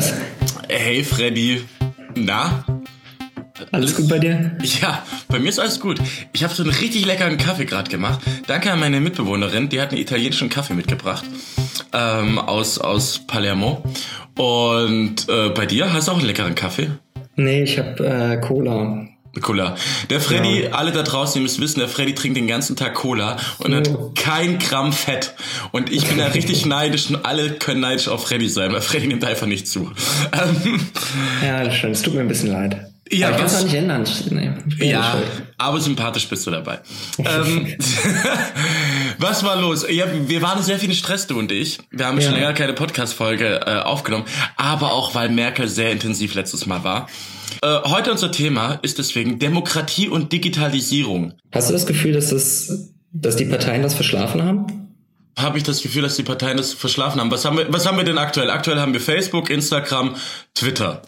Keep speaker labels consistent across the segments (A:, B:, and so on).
A: Lukas.
B: Hey Freddy. Na?
A: Alles gut bei dir?
B: Ja, bei mir ist alles gut. Ich habe so einen richtig leckeren Kaffee gerade gemacht. Danke an meine Mitbewohnerin, die hat einen italienischen Kaffee mitgebracht. Ähm, aus, aus Palermo. Und äh, bei dir hast du auch einen leckeren Kaffee?
A: Nee, ich habe äh, Cola.
B: Cola. Der Freddy, ja. alle da draußen, ihr müsst wissen, der Freddy trinkt den ganzen Tag Cola und oh. hat kein Gramm Fett. Und ich bin da richtig neidisch und alle können neidisch auf Freddy sein, weil Freddy nimmt einfach nicht zu.
A: ja, das stimmt. Es tut mir ein bisschen leid. Ja, aber ich kann es auch nicht ändern.
B: Nee, ja, aber sympathisch bist du dabei. ähm, was war los? Ja, wir waren sehr viel in Stress, du und ich. Wir haben ja. schon länger keine Podcast-Folge äh, aufgenommen, aber auch, weil Merkel sehr intensiv letztes Mal war. Äh, heute unser Thema ist deswegen Demokratie und Digitalisierung.
A: Hast du das Gefühl, dass, das, dass die Parteien das verschlafen haben?
B: Habe ich das Gefühl, dass die Parteien das verschlafen haben. Was haben wir, was haben wir denn aktuell? Aktuell haben wir Facebook, Instagram, Twitter.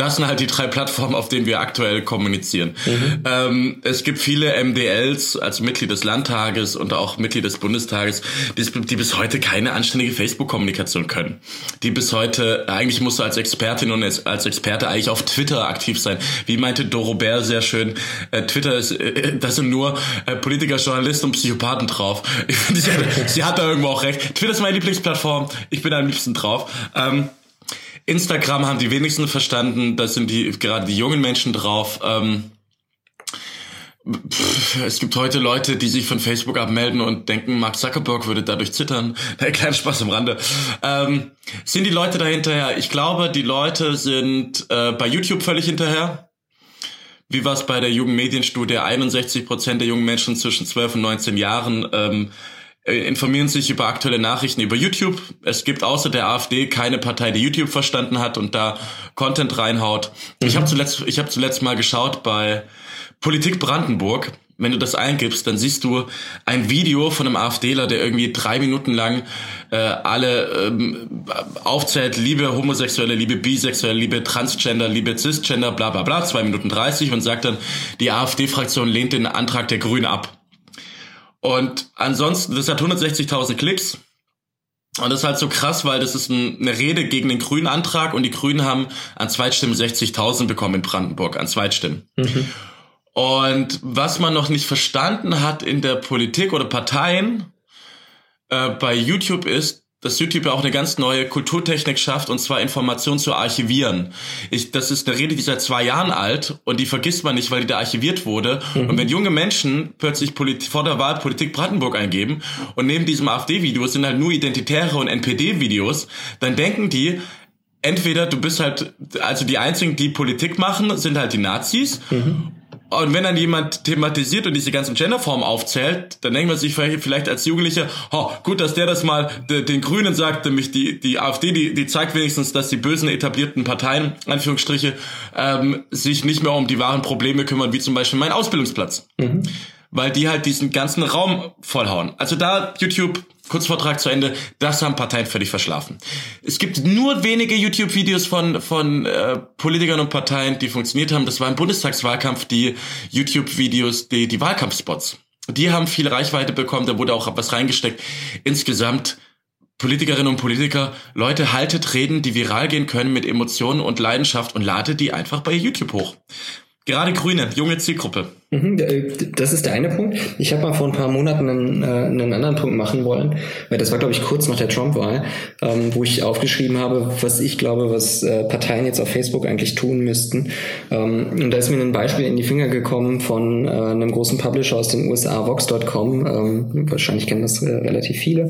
B: Das sind halt die drei Plattformen, auf denen wir aktuell kommunizieren. Mhm. Ähm, es gibt viele MDLs, also Mitglied des Landtages und auch Mitglied des Bundestages, die, die bis heute keine anständige Facebook-Kommunikation können. Die bis heute, eigentlich musst du als Expertin und als Experte eigentlich auf Twitter aktiv sein. Wie meinte Dorobert sehr schön, äh, Twitter ist, äh, das sind nur äh, Politiker, Journalisten und Psychopathen drauf. Sie, sie, hat da irgendwo auch recht. Twitter ist meine Lieblingsplattform. Ich bin am liebsten drauf. Ähm, Instagram haben die wenigsten verstanden, da sind die gerade die jungen Menschen drauf. Ähm, es gibt heute Leute, die sich von Facebook abmelden und denken, Mark Zuckerberg würde dadurch zittern. Ein kleiner Spaß am Rande. Ähm, sind die Leute dahinterher? Ich glaube, die Leute sind äh, bei YouTube völlig hinterher. Wie war es bei der Jugendmedienstudie? 61 Prozent der jungen Menschen zwischen 12 und 19 Jahren ähm, äh, informieren sich über aktuelle Nachrichten über YouTube. Es gibt außer der AfD keine Partei, die YouTube verstanden hat und da Content reinhaut. Mhm. Ich habe zuletzt, ich habe zuletzt mal geschaut bei Politik Brandenburg. Wenn du das eingibst, dann siehst du ein Video von einem AfDler, der irgendwie drei Minuten lang äh, alle ähm, aufzählt, liebe Homosexuelle, liebe Bisexuelle, liebe Transgender, liebe Cisgender, bla bla bla, zwei Minuten dreißig und sagt dann, die AfD-Fraktion lehnt den Antrag der Grünen ab. Und ansonsten, das hat 160.000 Klicks. Und das ist halt so krass, weil das ist ein, eine Rede gegen den grünen Antrag und die Grünen haben an Zweitstimmen 60.000 bekommen in Brandenburg, an Zweitstimmen. Mhm. Und was man noch nicht verstanden hat in der Politik oder Parteien äh, bei YouTube ist, dass YouTube ja auch eine ganz neue Kulturtechnik schafft, und zwar Informationen zu archivieren. Ich, das ist eine Rede, die seit zwei Jahren alt und die vergisst man nicht, weil die da archiviert wurde. Mhm. Und wenn junge Menschen plötzlich Polit vor der Wahl Politik Brandenburg eingeben und neben diesem AfD-Video sind halt nur identitäre und NPD-Videos, dann denken die, entweder du bist halt, also die einzigen, die Politik machen, sind halt die Nazis. Mhm. Und wenn dann jemand thematisiert und diese ganzen Genderformen aufzählt, dann denkt man sich vielleicht als Jugendlicher, oh, gut, dass der das mal den Grünen sagt, nämlich die, die AfD, die, die zeigt wenigstens, dass die bösen etablierten Parteien, Anführungsstriche, ähm, sich nicht mehr um die wahren Probleme kümmern, wie zum Beispiel mein Ausbildungsplatz. Mhm. Weil die halt diesen ganzen Raum vollhauen. Also da YouTube Kurzvortrag zu Ende, das haben Parteien völlig verschlafen. Es gibt nur wenige YouTube-Videos von, von äh, Politikern und Parteien, die funktioniert haben. Das war im Bundestagswahlkampf die YouTube-Videos, die, die Wahlkampfspots. Die haben viel Reichweite bekommen, da wurde auch was reingesteckt. Insgesamt Politikerinnen und Politiker, Leute, haltet Reden, die viral gehen können mit Emotionen und Leidenschaft und ladet die einfach bei YouTube hoch. Gerade Grüne, junge Zielgruppe.
A: Mhm, das ist der eine Punkt. Ich habe mal vor ein paar Monaten einen, äh, einen anderen Punkt machen wollen, weil das war, glaube ich, kurz nach der Trump-Wahl, ähm, wo ich aufgeschrieben habe, was ich glaube, was äh, Parteien jetzt auf Facebook eigentlich tun müssten. Ähm, und da ist mir ein Beispiel in die Finger gekommen von äh, einem großen Publisher aus den USA, Vox.com. Ähm, wahrscheinlich kennen das relativ viele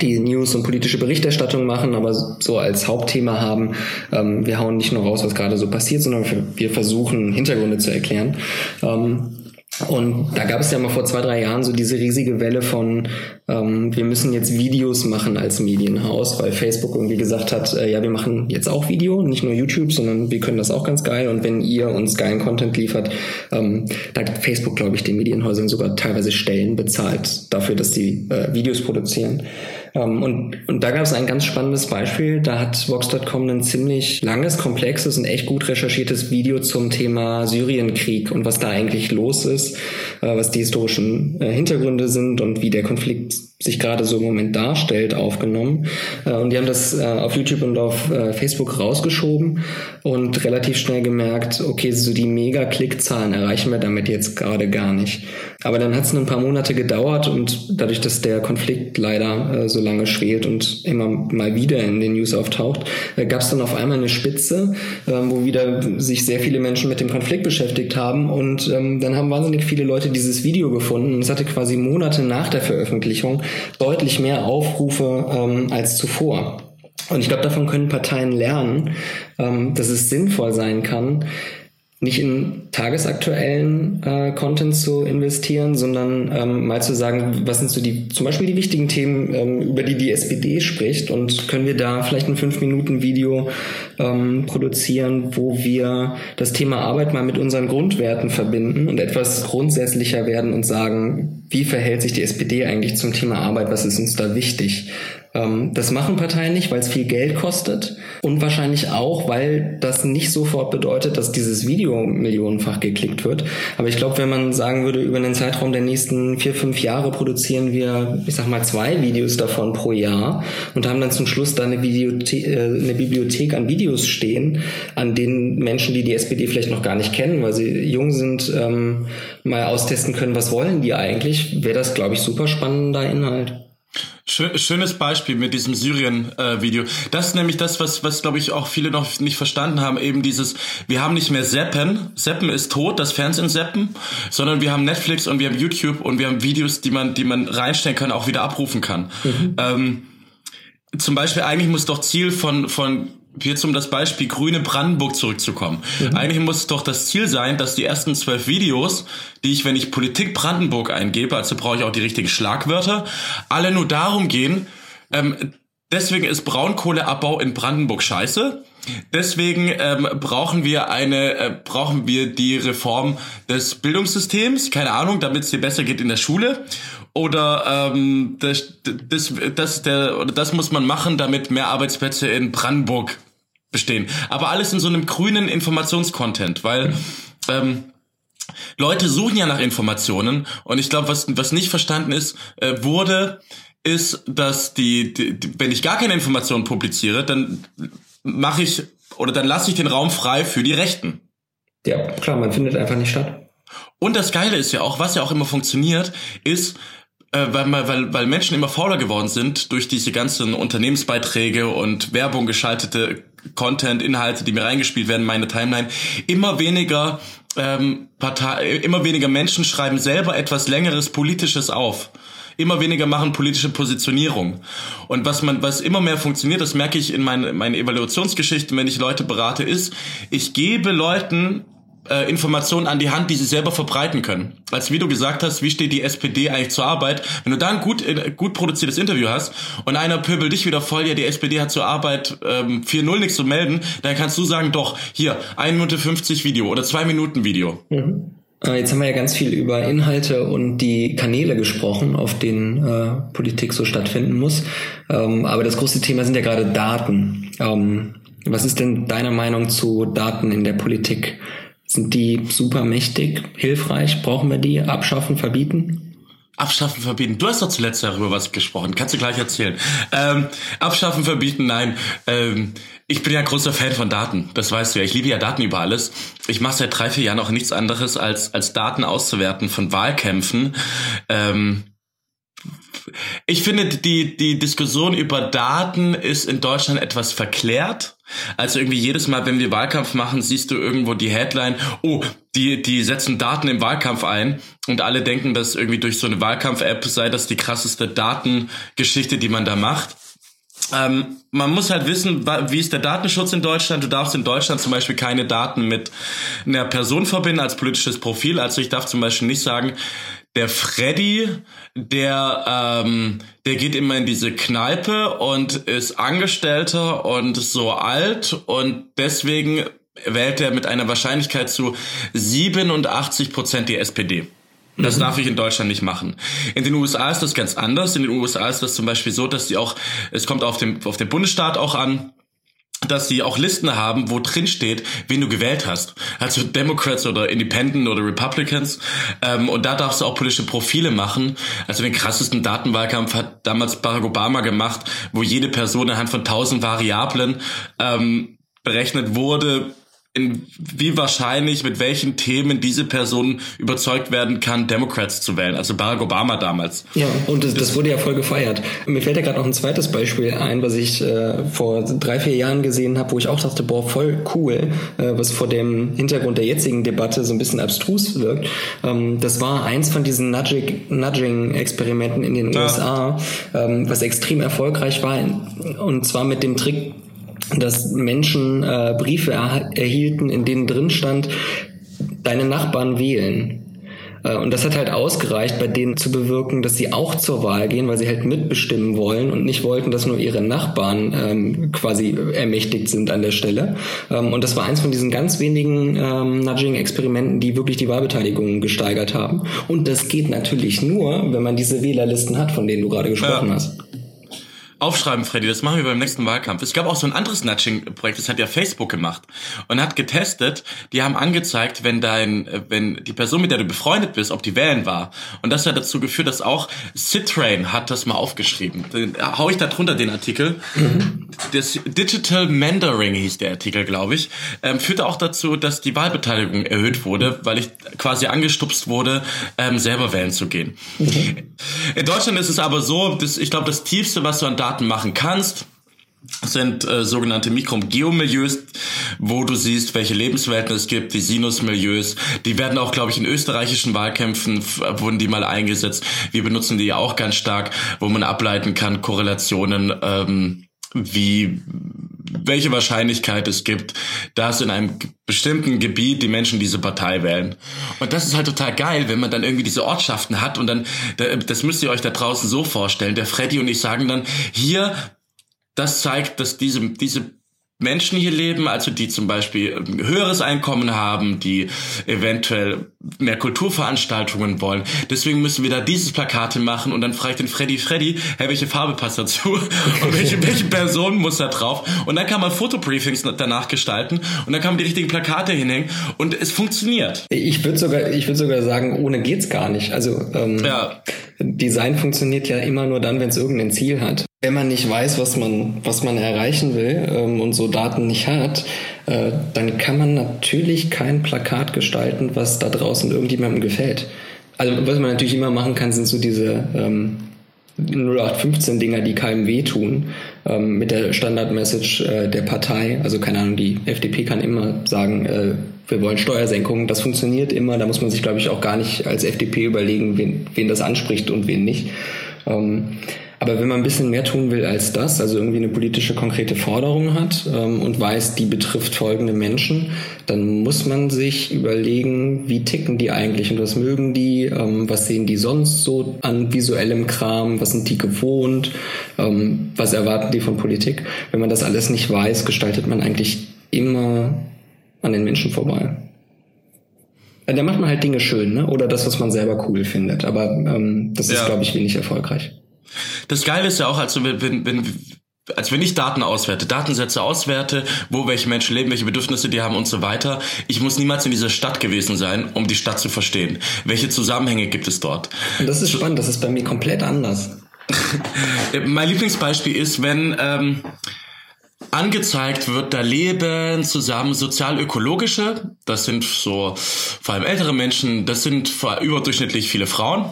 A: die News und politische Berichterstattung machen, aber so als Hauptthema haben, ähm, wir hauen nicht nur raus, was gerade so passiert, sondern wir versuchen Hintergründe zu erklären. Ähm, und da gab es ja mal vor zwei, drei Jahren so diese riesige Welle von, ähm, wir müssen jetzt Videos machen als Medienhaus, weil Facebook irgendwie gesagt hat, äh, ja, wir machen jetzt auch Video, nicht nur YouTube, sondern wir können das auch ganz geil. Und wenn ihr uns geilen Content liefert, ähm, da hat Facebook, glaube ich, den Medienhäusern sogar teilweise Stellen bezahlt dafür, dass die äh, Videos produzieren. Ähm, und, und da gab es ein ganz spannendes Beispiel. Da hat Vox.com ein ziemlich langes, komplexes und echt gut recherchiertes Video zum Thema Syrienkrieg und was da eigentlich los ist, äh, was die historischen äh, Hintergründe sind und wie der Konflikt it's sich gerade so im Moment darstellt, aufgenommen. Äh, und die haben das äh, auf YouTube und auf äh, Facebook rausgeschoben und relativ schnell gemerkt, okay, so die Mega-Klickzahlen erreichen wir damit jetzt gerade gar nicht. Aber dann hat es ein paar Monate gedauert und dadurch, dass der Konflikt leider so lange schwelt und immer mal wieder in den News auftaucht, gab es dann auf einmal eine Spitze, wo wieder sich sehr viele Menschen mit dem Konflikt beschäftigt haben und ähm, dann haben wahnsinnig viele Leute dieses Video gefunden. Es hatte quasi Monate nach der Veröffentlichung deutlich mehr Aufrufe ähm, als zuvor. Und ich glaube, davon können Parteien lernen, ähm, dass es sinnvoll sein kann, nicht in tagesaktuellen äh, Content zu investieren, sondern ähm, mal zu sagen, was sind so die, zum Beispiel die wichtigen Themen, ähm, über die die SPD spricht und können wir da vielleicht ein fünf Minuten Video ähm, produzieren, wo wir das Thema Arbeit mal mit unseren Grundwerten verbinden und etwas grundsätzlicher werden und sagen, wie verhält sich die SPD eigentlich zum Thema Arbeit, was ist uns da wichtig? Ähm, das machen Parteien nicht, weil es viel Geld kostet und wahrscheinlich auch, weil das nicht sofort bedeutet, dass dieses Video millionenfach geklickt wird. Aber ich glaube, wenn man sagen würde, über einen Zeitraum der nächsten vier, fünf Jahre produzieren wir, ich sag mal, zwei Videos davon pro Jahr und haben dann zum Schluss da eine, Videothe äh, eine Bibliothek an Videos stehen, an denen Menschen, die die SPD vielleicht noch gar nicht kennen, weil sie jung sind, ähm, mal austesten können, was wollen die eigentlich, wäre das, glaube ich, super spannender Inhalt.
B: Schönes Beispiel mit diesem Syrien-Video. Äh, das ist nämlich das, was, was glaube ich auch viele noch nicht verstanden haben. Eben dieses, wir haben nicht mehr Seppen. Seppen ist tot, das Fernsehen Seppen, sondern wir haben Netflix und wir haben YouTube und wir haben Videos, die man, die man reinstellen kann, auch wieder abrufen kann. Mhm. Ähm, zum Beispiel eigentlich muss doch Ziel von, von jetzt um das Beispiel Grüne Brandenburg zurückzukommen. Mhm. Eigentlich muss es doch das Ziel sein, dass die ersten zwölf Videos, die ich, wenn ich Politik Brandenburg eingebe, also brauche ich auch die richtigen Schlagwörter, alle nur darum gehen, ähm, deswegen ist Braunkohleabbau in Brandenburg scheiße. Deswegen ähm, brauchen wir eine, äh, brauchen wir die Reform des Bildungssystems, keine Ahnung, damit es dir besser geht in der Schule. Oder ähm, das, das, das, der, oder das muss man machen, damit mehr Arbeitsplätze in Brandenburg bestehen. Aber alles in so einem grünen Informationscontent, weil ähm, Leute suchen ja nach Informationen und ich glaube, was, was nicht verstanden ist, äh, wurde, ist, dass die, die, die, wenn ich gar keine Informationen publiziere, dann mache ich oder dann lasse ich den Raum frei für die Rechten.
A: Ja, klar, man findet einfach nicht statt.
B: Und das Geile ist ja auch, was ja auch immer funktioniert, ist, äh, weil, weil, weil Menschen immer fauler geworden sind durch diese ganzen Unternehmensbeiträge und Werbung geschaltete Content, Inhalte, die mir reingespielt werden, meine Timeline, immer weniger ähm, Partei, immer weniger Menschen schreiben selber etwas längeres Politisches auf. Immer weniger machen politische Positionierung. Und was man, was immer mehr funktioniert, das merke ich in meinen, meinen Evaluationsgeschichten, wenn ich Leute berate, ist, ich gebe Leuten äh, Informationen an die Hand, die sie selber verbreiten können. Als wie du gesagt hast, wie steht die SPD eigentlich zur Arbeit? Wenn du da ein gut, äh, gut produziertes Interview hast und einer pöbelt dich wieder voll, ja, die SPD hat zur Arbeit ähm, 4-0 nichts zu melden, dann kannst du sagen, doch, hier, 1 Minute 50 Video oder 2 Minuten Video.
A: Mhm. Äh, jetzt haben wir ja ganz viel über Inhalte und die Kanäle gesprochen, auf denen äh, Politik so stattfinden muss. Ähm, aber das große Thema sind ja gerade Daten. Ähm, was ist denn deine Meinung zu Daten in der Politik? Sind die super mächtig, hilfreich? Brauchen wir die? Abschaffen, verbieten?
B: Abschaffen, verbieten. Du hast doch zuletzt darüber was gesprochen. Kannst du gleich erzählen. Ähm, abschaffen, verbieten, nein. Ähm, ich bin ja großer Fan von Daten. Das weißt du ja. Ich liebe ja Daten über alles. Ich mache seit drei, vier Jahren auch nichts anderes, als, als Daten auszuwerten von Wahlkämpfen. Ähm, ich finde, die, die Diskussion über Daten ist in Deutschland etwas verklärt. Also irgendwie jedes Mal, wenn wir Wahlkampf machen, siehst du irgendwo die Headline, oh, die, die setzen Daten im Wahlkampf ein und alle denken, dass irgendwie durch so eine Wahlkampf-App sei das die krasseste Datengeschichte, die man da macht. Ähm, man muss halt wissen, wie ist der Datenschutz in Deutschland. Du darfst in Deutschland zum Beispiel keine Daten mit einer Person verbinden als politisches Profil. Also ich darf zum Beispiel nicht sagen, der Freddy, der, ähm, der geht immer in diese Kneipe und ist Angestellter und so alt und deswegen wählt er mit einer Wahrscheinlichkeit zu 87 Prozent die SPD. Das mhm. darf ich in Deutschland nicht machen. In den USA ist das ganz anders. In den USA ist das zum Beispiel so, dass die auch, es kommt auf den, auf den Bundesstaat auch an, dass sie auch Listen haben, wo drin steht, wen du gewählt hast. Also Democrats oder Independent oder Republicans. Ähm, und da darfst du auch politische Profile machen. Also den krassesten Datenwahlkampf hat damals Barack Obama gemacht, wo jede Person anhand von tausend Variablen ähm, berechnet wurde, in wie wahrscheinlich mit welchen Themen diese Person überzeugt werden kann, Democrats zu wählen. Also Barack Obama damals.
A: Ja, und das, das wurde ja voll gefeiert. Mir fällt ja gerade noch ein zweites Beispiel ein, was ich äh, vor drei, vier Jahren gesehen habe, wo ich auch dachte, boah, voll cool, äh, was vor dem Hintergrund der jetzigen Debatte so ein bisschen abstrus wirkt. Ähm, das war eins von diesen Nudging-Experimenten in den ja. USA, ähm, was extrem erfolgreich war. Und zwar mit dem Trick, dass Menschen äh, Briefe er erhielten, in denen drin stand, deine Nachbarn wählen. Äh, und das hat halt ausgereicht, bei denen zu bewirken, dass sie auch zur Wahl gehen, weil sie halt mitbestimmen wollen und nicht wollten, dass nur ihre Nachbarn ähm, quasi ermächtigt sind an der Stelle. Ähm, und das war eins von diesen ganz wenigen ähm, Nudging-Experimenten, die wirklich die Wahlbeteiligung gesteigert haben. Und das geht natürlich nur, wenn man diese Wählerlisten hat, von denen du gerade gesprochen ja. hast.
B: Aufschreiben, Freddy, das machen wir beim nächsten Wahlkampf. Es gab auch so ein anderes Nudging-Projekt, das hat ja Facebook gemacht und hat getestet, die haben angezeigt, wenn dein, wenn die Person, mit der du befreundet bist, ob die wählen war. Und das hat dazu geführt, dass auch Citrain hat das mal aufgeschrieben. Den, hau ich da drunter den Artikel. Mhm. Das Digital Mandaring hieß der Artikel, glaube ich, ähm, führte auch dazu, dass die Wahlbeteiligung erhöht wurde, weil ich quasi angestupst wurde, ähm, selber wählen zu gehen. Mhm. In Deutschland ist es aber so, dass ich glaube, das tiefste, was du an Daten machen kannst, sind äh, sogenannte Mikrogeomilieus, wo du siehst, welche Lebenswelten es gibt, die Sinusmilieus. Die werden auch, glaube ich, in österreichischen Wahlkämpfen wurden die mal eingesetzt. Wir benutzen die ja auch ganz stark, wo man ableiten kann, Korrelationen, ähm, wie welche Wahrscheinlichkeit es gibt, dass in einem bestimmten Gebiet die Menschen diese Partei wählen. Und das ist halt total geil, wenn man dann irgendwie diese Ortschaften hat und dann, das müsst ihr euch da draußen so vorstellen. Der Freddy und ich sagen dann, hier, das zeigt, dass diese, diese Menschen hier leben, also die zum Beispiel ein höheres Einkommen haben, die eventuell mehr Kulturveranstaltungen wollen. Deswegen müssen wir da dieses Plakat machen und dann frage ich den Freddy, Freddy, hey, welche Farbe passt dazu? Und welche, welche Person muss da drauf? Und dann kann man Fotobriefings danach gestalten und dann kann man die richtigen Plakate hinhängen und es funktioniert.
A: Ich würde sogar, ich würde sogar sagen, ohne geht's gar nicht. Also ähm, ja. Design funktioniert ja immer nur dann, wenn es irgendein Ziel hat. Wenn man nicht weiß, was man, was man erreichen will ähm, und so Daten nicht hat, äh, dann kann man natürlich kein Plakat gestalten, was da draußen irgendjemandem gefällt. Also was man natürlich immer machen kann, sind so diese ähm, 0815 Dinger, die keinem wehtun, ähm, mit der Standardmessage äh, der Partei. Also keine Ahnung, die FDP kann immer sagen, äh, wir wollen Steuersenkungen. Das funktioniert immer. Da muss man sich, glaube ich, auch gar nicht als FDP überlegen, wen, wen das anspricht und wen nicht. Ähm, aber wenn man ein bisschen mehr tun will als das, also irgendwie eine politische konkrete Forderung hat ähm, und weiß, die betrifft folgende Menschen, dann muss man sich überlegen, wie ticken die eigentlich und was mögen die, ähm, was sehen die sonst so an visuellem Kram, was sind die gewohnt, ähm, was erwarten die von Politik. Wenn man das alles nicht weiß, gestaltet man eigentlich immer an den Menschen vorbei. Da macht man halt Dinge schön, ne? Oder das, was man selber cool findet. Aber ähm, das ist, glaube ich, wenig erfolgreich.
B: Das Geile ist ja auch, also wenn, wenn, als wenn ich Daten auswerte, Datensätze auswerte, wo welche Menschen leben, welche Bedürfnisse die haben und so weiter. Ich muss niemals in dieser Stadt gewesen sein, um die Stadt zu verstehen. Welche Zusammenhänge gibt es dort?
A: Und das ist spannend, das ist bei mir komplett anders.
B: mein Lieblingsbeispiel ist, wenn ähm, angezeigt wird, da leben zusammen sozial-ökologische, das sind so vor allem ältere Menschen, das sind überdurchschnittlich viele Frauen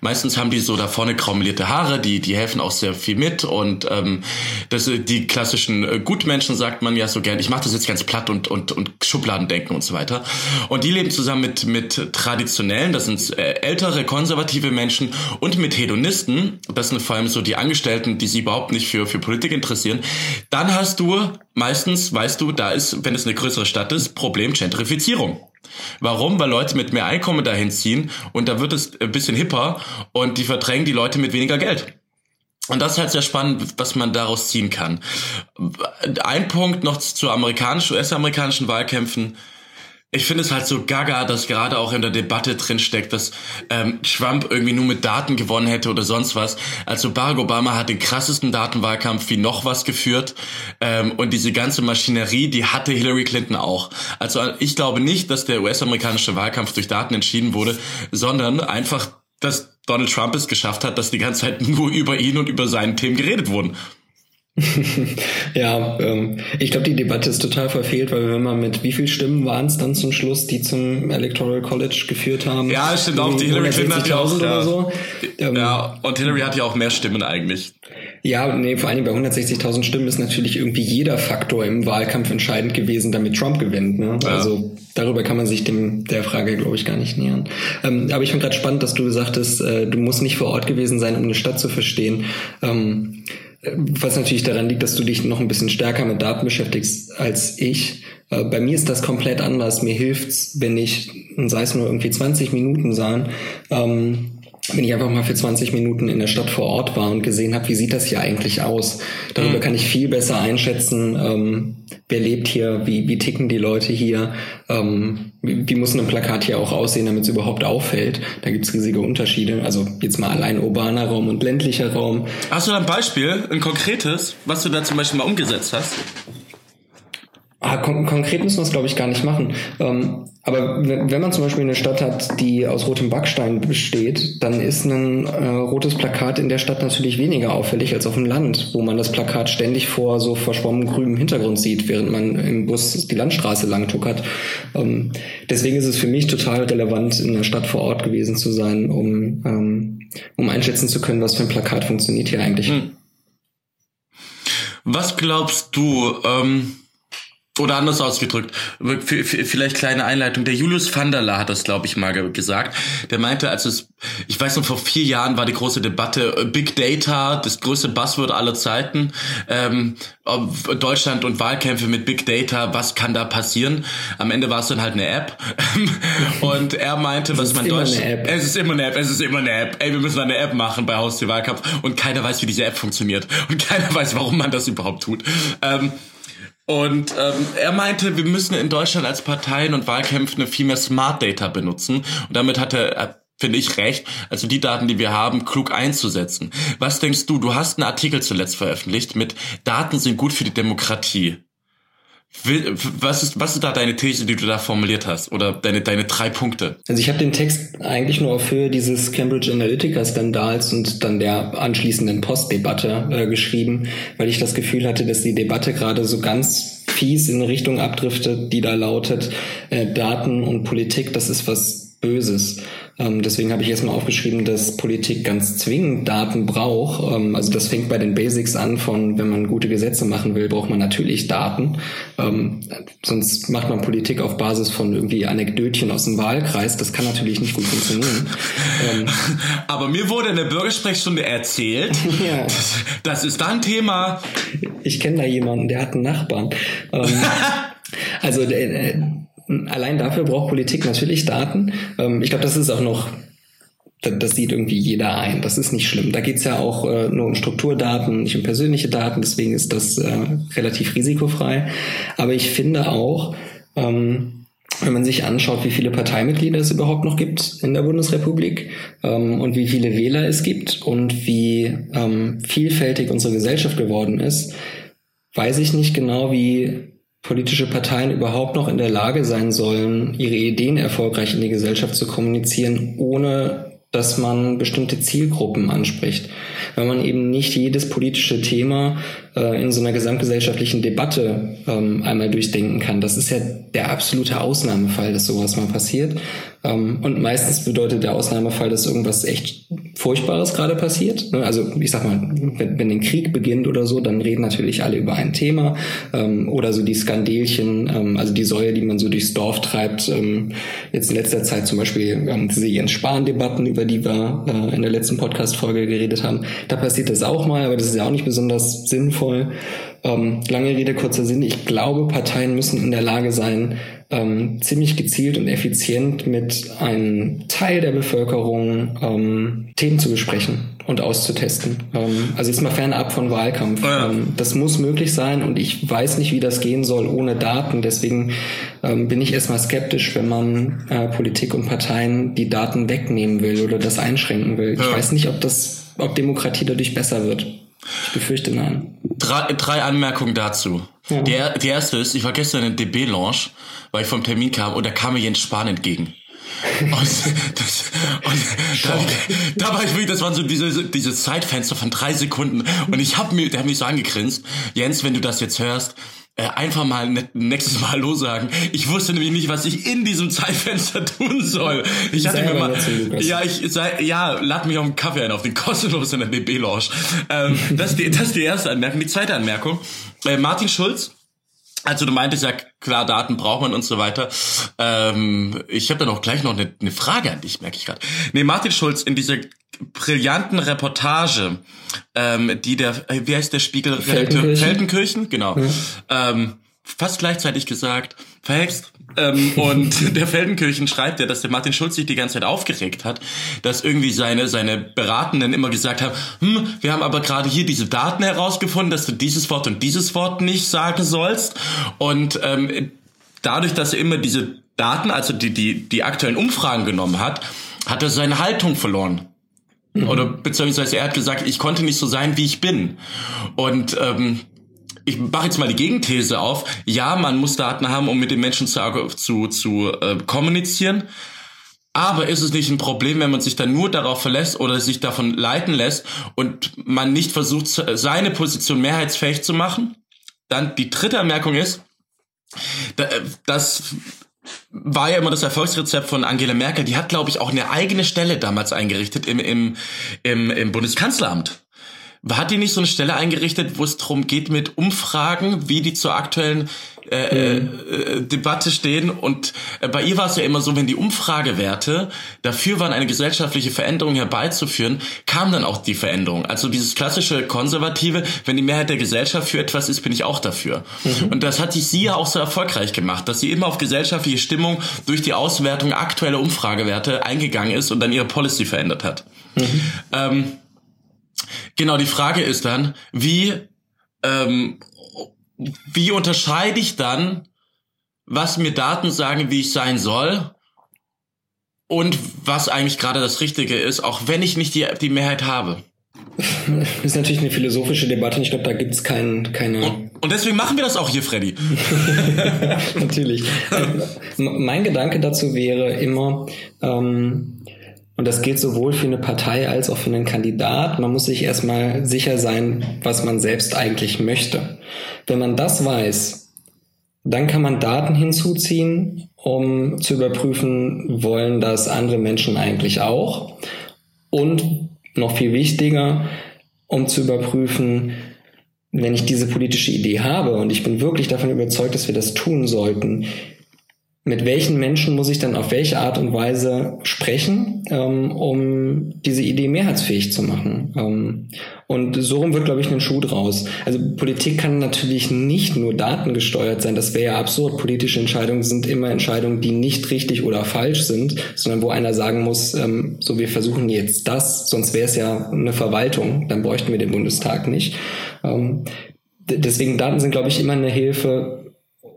B: Meistens haben die so da vorne graumelierte Haare, die, die helfen auch sehr viel mit. Und ähm, das, die klassischen äh, Gutmenschen sagt man ja so gern, ich mache das jetzt ganz platt und, und, und Schubladendenken und so weiter. Und die leben zusammen mit, mit traditionellen, das sind äh, ältere, konservative Menschen und mit Hedonisten, das sind vor allem so die Angestellten, die sich überhaupt nicht für, für Politik interessieren. Dann hast du meistens, weißt du, da ist, wenn es eine größere Stadt ist, Problem Gentrifizierung. Warum? Weil Leute mit mehr Einkommen dahin ziehen und da wird es ein bisschen hipper und die verdrängen die Leute mit weniger Geld. Und das ist halt sehr spannend, was man daraus ziehen kann. Ein Punkt noch zu amerikanischen, US-amerikanischen Wahlkämpfen. Ich finde es halt so gaga, dass gerade auch in der Debatte drin steckt, dass ähm, Trump irgendwie nur mit Daten gewonnen hätte oder sonst was. Also Barack Obama hat den krassesten Datenwahlkampf wie noch was geführt ähm, und diese ganze Maschinerie, die hatte Hillary Clinton auch. Also ich glaube nicht, dass der US-amerikanische Wahlkampf durch Daten entschieden wurde, sondern einfach, dass Donald Trump es geschafft hat, dass die ganze Zeit nur über ihn und über seinen Themen geredet wurden.
A: ja, ähm, ich glaube, die Debatte ist total verfehlt, weil wenn man mit wie viel Stimmen waren es dann zum Schluss, die zum Electoral College geführt haben?
B: Ja, stimmt auch. Die Hillary Clinton hat ja auch, ja. So. Ähm, ja, und Hillary hat ja auch mehr Stimmen eigentlich.
A: Ja, nee, vor allem bei 160.000 Stimmen ist natürlich irgendwie jeder Faktor im Wahlkampf entscheidend gewesen, damit Trump gewinnt. Ne? Ja. Also darüber kann man sich dem der Frage, glaube ich, gar nicht nähern. Ähm, aber ich finde gerade spannend, dass du gesagt hast, äh, du musst nicht vor Ort gewesen sein, um eine Stadt zu verstehen. Ähm, was natürlich daran liegt, dass du dich noch ein bisschen stärker mit Daten beschäftigst als ich. Äh, bei mir ist das komplett anders. Mir hilft's, wenn ich, sei es nur irgendwie 20 Minuten sahen, ähm, wenn ich einfach mal für 20 Minuten in der Stadt vor Ort war und gesehen habe, wie sieht das hier eigentlich aus. Darüber mhm. kann ich viel besser einschätzen, ähm, wer lebt hier, wie, wie ticken die Leute hier, ähm, wie, wie muss ein Plakat hier auch aussehen, damit es überhaupt auffällt. Da gibt es riesige Unterschiede. Also jetzt mal allein urbaner Raum und ländlicher Raum.
B: Hast du da ein Beispiel, ein konkretes, was du da zum Beispiel mal umgesetzt hast?
A: Ah, kon konkret müssen wir es, glaube ich, gar nicht machen. Ähm, aber wenn man zum Beispiel eine Stadt hat, die aus rotem Backstein besteht, dann ist ein äh, rotes Plakat in der Stadt natürlich weniger auffällig als auf dem Land, wo man das Plakat ständig vor so verschwommen grünem Hintergrund sieht, während man im Bus die Landstraße lang tuckert. Ähm, deswegen ist es für mich total relevant, in der Stadt vor Ort gewesen zu sein, um, ähm, um einschätzen zu können, was für ein Plakat funktioniert hier eigentlich. Hm.
B: Was glaubst du, ähm oder anders ausgedrückt, vielleicht kleine Einleitung. Der Julius van der La hat das, glaube ich, mal gesagt. Der meinte, also es, ich weiß noch, vor vier Jahren war die große Debatte äh, Big Data, das größte Buzzword aller Zeiten. Ähm, Deutschland und Wahlkämpfe mit Big Data, was kann da passieren? Am Ende war es dann halt eine App. und er meinte, was man Deutschland. Es ist immer eine App, es ist immer eine App. Ey, wir müssen eine App machen bei Haustierwahlkampf. Und keiner weiß, wie diese App funktioniert. Und keiner weiß, warum man das überhaupt tut. Ähm, und ähm, er meinte, wir müssen in Deutschland als Parteien und Wahlkämpfe viel mehr Smart Data benutzen. Und damit hat er, finde ich, recht, also die Daten, die wir haben, klug einzusetzen. Was denkst du? Du hast einen Artikel zuletzt veröffentlicht mit Daten sind gut für die Demokratie. Was ist, was ist da deine These, die du da formuliert hast? Oder deine, deine drei Punkte?
A: Also ich habe den Text eigentlich nur auf Höhe dieses Cambridge Analytica-Skandals und dann der anschließenden Postdebatte äh, geschrieben, weil ich das Gefühl hatte, dass die Debatte gerade so ganz fies in eine Richtung abdriftet, die da lautet, äh, Daten und Politik, das ist was Böses. Ähm, deswegen habe ich erstmal aufgeschrieben, dass Politik ganz zwingend Daten braucht. Ähm, also das fängt bei den Basics an von, wenn man gute Gesetze machen will, braucht man natürlich Daten. Ähm, sonst macht man Politik auf Basis von irgendwie Anekdötchen aus dem Wahlkreis. Das kann natürlich nicht gut funktionieren.
B: Ähm, Aber mir wurde in der Bürgersprechstunde erzählt, ja. das, das ist da ein Thema.
A: Ich kenne da jemanden, der hat einen Nachbarn. Ähm, also äh, allein dafür braucht Politik natürlich Daten. Ähm, ich glaube, das ist auch noch das sieht irgendwie jeder ein. Das ist nicht schlimm. Da geht's ja auch äh, nur um Strukturdaten, nicht um persönliche Daten. Deswegen ist das äh, relativ risikofrei. Aber ich finde auch, ähm, wenn man sich anschaut, wie viele Parteimitglieder es überhaupt noch gibt in der Bundesrepublik ähm, und wie viele Wähler es gibt und wie ähm, vielfältig unsere Gesellschaft geworden ist, weiß ich nicht genau, wie politische Parteien überhaupt noch in der Lage sein sollen, ihre Ideen erfolgreich in die Gesellschaft zu kommunizieren, ohne dass man bestimmte Zielgruppen anspricht. Wenn man eben nicht jedes politische Thema äh, in so einer gesamtgesellschaftlichen Debatte ähm, einmal durchdenken kann. Das ist ja der absolute Ausnahmefall, dass sowas mal passiert. Ähm, und meistens bedeutet der Ausnahmefall, dass irgendwas echt Furchtbares gerade passiert. Ne? Also ich sag mal, wenn, wenn ein Krieg beginnt oder so, dann reden natürlich alle über ein Thema. Ähm, oder so die Skandelchen, ähm, also die Säue, die man so durchs Dorf treibt. Jetzt in letzter Zeit zum Beispiel diese Jens Spahn-Debatten, über die wir äh, in der letzten Podcast-Folge geredet haben. Da passiert das auch mal, aber das ist ja auch nicht besonders sinnvoll. Ähm, lange Rede, kurzer Sinn. Ich glaube, Parteien müssen in der Lage sein, ähm, ziemlich gezielt und effizient mit einem Teil der Bevölkerung ähm, Themen zu besprechen und auszutesten. Ähm, also jetzt mal fernab von Wahlkampf. Ähm, das muss möglich sein und ich weiß nicht, wie das gehen soll ohne Daten. Deswegen ähm, bin ich erstmal skeptisch, wenn man äh, Politik und Parteien die Daten wegnehmen will oder das einschränken will. Ich weiß nicht, ob das, ob Demokratie dadurch besser wird. Ich befürchte nein.
B: Drei, drei Anmerkungen dazu. Ja. Die, die erste ist, ich war gestern in DB-Lounge, weil ich vom Termin kam und da kam mir Jens Spahn entgegen. Und, das, und da, da, war ich wirklich, das waren so diese, diese Zeitfenster von drei Sekunden und ich hab mir, der hat mich so angegrinst, Jens, wenn du das jetzt hörst, äh, einfach mal ne, nächstes Mal Hallo sagen. Ich wusste nämlich nicht, was ich in diesem Zeitfenster tun soll. Ich hatte mir mal, ja, ich sei, ja, lad mich auf einen Kaffee ein, auf den kostenlos in der DB Lounge. Ähm, das, ist die, das ist die erste Anmerkung. Die zweite Anmerkung, äh, Martin Schulz, also du meintest ja, klar, Daten braucht man und so weiter. Ähm, ich habe da noch gleich noch eine, eine Frage an dich, merke ich gerade. Nee, Martin Schulz in dieser brillanten Reportage, ähm, die der, äh, wie heißt der Spiegel?
A: Feldenkirchen,
B: Feldenkirchen genau. Mhm. Ähm, fast gleichzeitig gesagt, verhext. Ähm, und der Feldenkirchen schreibt ja, dass der Martin Schulz sich die ganze Zeit aufgeregt hat, dass irgendwie seine, seine Beratenden immer gesagt haben, hm, wir haben aber gerade hier diese Daten herausgefunden, dass du dieses Wort und dieses Wort nicht sagen sollst. Und ähm, dadurch, dass er immer diese Daten, also die, die, die aktuellen Umfragen genommen hat, hat er seine Haltung verloren. Mhm. Oder beziehungsweise er hat gesagt, ich konnte nicht so sein, wie ich bin. Und ähm, ich mache jetzt mal die Gegenthese auf. Ja, man muss Daten haben, um mit den Menschen zu, zu, zu äh, kommunizieren. Aber ist es nicht ein Problem, wenn man sich dann nur darauf verlässt oder sich davon leiten lässt und man nicht versucht, seine Position mehrheitsfähig zu machen? Dann die dritte Anmerkung ist, äh, das war ja immer das Erfolgsrezept von Angela Merkel. Die hat, glaube ich, auch eine eigene Stelle damals eingerichtet im, im, im, im Bundeskanzleramt. Hat die nicht so eine Stelle eingerichtet, wo es darum geht mit Umfragen, wie die zur aktuellen äh, mhm. äh, Debatte stehen? Und äh, bei ihr war es ja immer so, wenn die Umfragewerte dafür waren, eine gesellschaftliche Veränderung herbeizuführen, kam dann auch die Veränderung. Also dieses klassische Konservative, wenn die Mehrheit der Gesellschaft für etwas ist, bin ich auch dafür. Mhm. Und das hat sie ja auch so erfolgreich gemacht, dass sie immer auf gesellschaftliche Stimmung durch die Auswertung aktueller Umfragewerte eingegangen ist und dann ihre Policy verändert hat. Mhm. Ähm, Genau, die Frage ist dann, wie, ähm, wie unterscheide ich dann, was mir Daten sagen, wie ich sein soll und was eigentlich gerade das Richtige ist, auch wenn ich nicht die, die Mehrheit habe?
A: Das ist natürlich eine philosophische Debatte und ich glaube, da gibt es kein, keine.
B: Und, und, deswegen machen wir das auch hier, Freddy.
A: natürlich. mein Gedanke dazu wäre immer, ähm, und das gilt sowohl für eine Partei als auch für einen Kandidat. Man muss sich erstmal sicher sein, was man selbst eigentlich möchte. Wenn man das weiß, dann kann man Daten hinzuziehen, um zu überprüfen, wollen das andere Menschen eigentlich auch. Und noch viel wichtiger, um zu überprüfen, wenn ich diese politische Idee habe und ich bin wirklich davon überzeugt, dass wir das tun sollten, mit welchen Menschen muss ich dann auf welche Art und Weise sprechen, ähm, um diese Idee mehrheitsfähig zu machen. Ähm, und so rum wird, glaube ich, ein Schuh draus. Also Politik kann natürlich nicht nur datengesteuert sein. Das wäre ja absurd. Politische Entscheidungen sind immer Entscheidungen, die nicht richtig oder falsch sind, sondern wo einer sagen muss, ähm, so wir versuchen jetzt das, sonst wäre es ja eine Verwaltung. Dann bräuchten wir den Bundestag nicht. Ähm, deswegen Daten sind, glaube ich, immer eine Hilfe,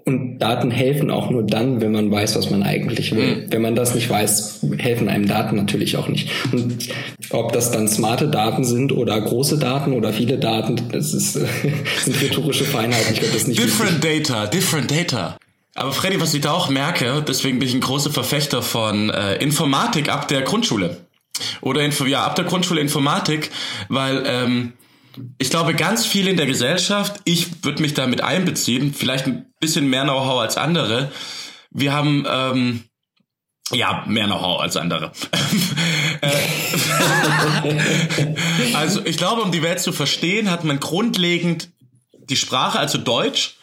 A: und Daten helfen auch nur dann, wenn man weiß, was man eigentlich will. Mhm. Wenn man das nicht weiß, helfen einem Daten natürlich auch nicht. Und ob das dann smarte Daten sind oder große Daten oder viele Daten, das ist, sind rhetorische Feinheiten. Ich glaube, das ist nicht
B: Different wichtig. Data, different data. Aber Freddy, was ich da auch merke, deswegen bin ich ein großer Verfechter von äh, Informatik ab der Grundschule. Oder Info, ja, ab der Grundschule Informatik, weil ähm, ich glaube, ganz viel in der Gesellschaft, ich würde mich damit einbeziehen, vielleicht ein bisschen mehr Know-how als andere. Wir haben ähm, ja mehr Know-how als andere. Äh, also ich glaube, um die Welt zu verstehen, hat man grundlegend die Sprache, also Deutsch,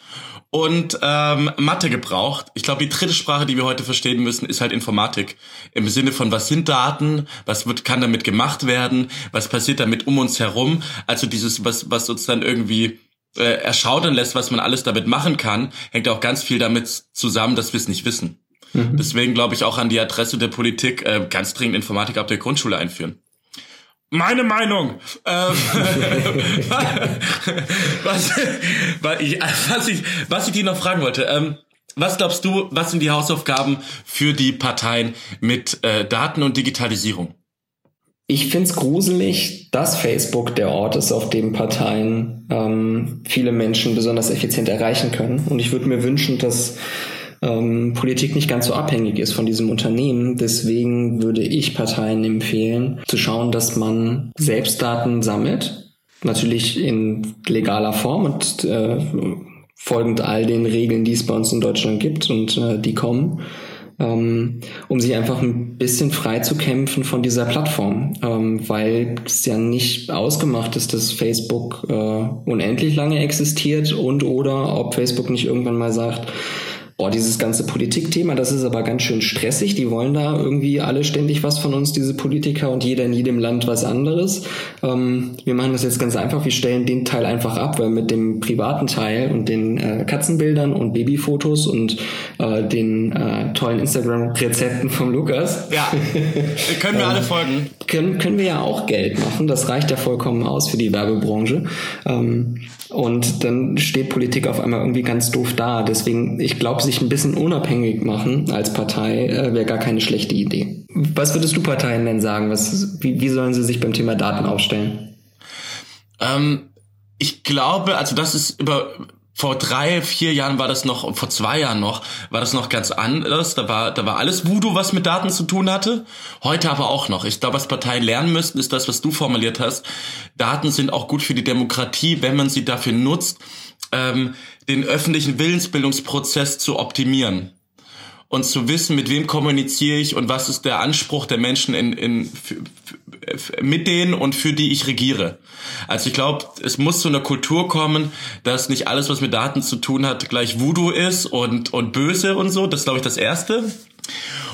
B: und ähm, Mathe gebraucht. Ich glaube, die dritte Sprache, die wir heute verstehen müssen, ist halt Informatik. Im Sinne von, was sind Daten, was wird, kann damit gemacht werden, was passiert damit um uns herum. Also dieses, was, was uns dann irgendwie äh, erschaudern lässt, was man alles damit machen kann, hängt auch ganz viel damit zusammen, dass wir es nicht wissen. Mhm. Deswegen glaube ich auch an die Adresse der Politik äh, ganz dringend Informatik ab der Grundschule einführen. Meine Meinung. Ähm, was, was, ich, was, ich, was ich dir noch fragen wollte. Ähm, was glaubst du, was sind die Hausaufgaben für die Parteien mit äh, Daten und Digitalisierung?
A: Ich find's gruselig, dass Facebook der Ort ist, auf dem Parteien ähm, viele Menschen besonders effizient erreichen können. Und ich würde mir wünschen, dass ähm, Politik nicht ganz so abhängig ist von diesem Unternehmen. Deswegen würde ich Parteien empfehlen, zu schauen, dass man selbst Daten sammelt. Natürlich in legaler Form und äh, folgend all den Regeln, die es bei uns in Deutschland gibt und äh, die kommen ähm, um sich einfach ein bisschen frei zu kämpfen von dieser Plattform, ähm, weil es ja nicht ausgemacht ist, dass Facebook äh, unendlich lange existiert und oder ob Facebook nicht irgendwann mal sagt, boah, dieses ganze Politikthema, das ist aber ganz schön stressig. Die wollen da irgendwie alle ständig was von uns, diese Politiker und jeder in jedem Land was anderes. Ähm, wir machen das jetzt ganz einfach. Wir stellen den Teil einfach ab, weil mit dem privaten Teil und den äh, Katzenbildern und Babyfotos und äh, den äh, tollen Instagram-Rezepten vom Lukas.
B: Ja, können wir alle ähm, folgen.
A: Können, können wir ja auch Geld machen. Das reicht ja vollkommen aus für die Werbebranche. Ähm, und dann steht Politik auf einmal irgendwie ganz doof da. Deswegen, ich glaube, sich ein bisschen unabhängig machen als Partei äh, wäre gar keine schlechte Idee. Was würdest du Parteien denn sagen? Was, wie, wie sollen sie sich beim Thema Daten aufstellen?
B: Ähm, ich glaube, also das ist über vor drei, vier Jahren war das noch, vor zwei Jahren noch, war das noch ganz anders. Da war, da war alles Voodoo, was mit Daten zu tun hatte. Heute aber auch noch. Ich glaube, was Parteien lernen müssten, ist das, was du formuliert hast. Daten sind auch gut für die Demokratie, wenn man sie dafür nutzt, ähm, den öffentlichen Willensbildungsprozess zu optimieren und zu wissen, mit wem kommuniziere ich und was ist der Anspruch der Menschen in, in, mit denen und für die ich regiere. Also ich glaube, es muss zu einer Kultur kommen, dass nicht alles, was mit Daten zu tun hat, gleich Voodoo ist und, und böse und so. Das ist, glaube ich, das Erste.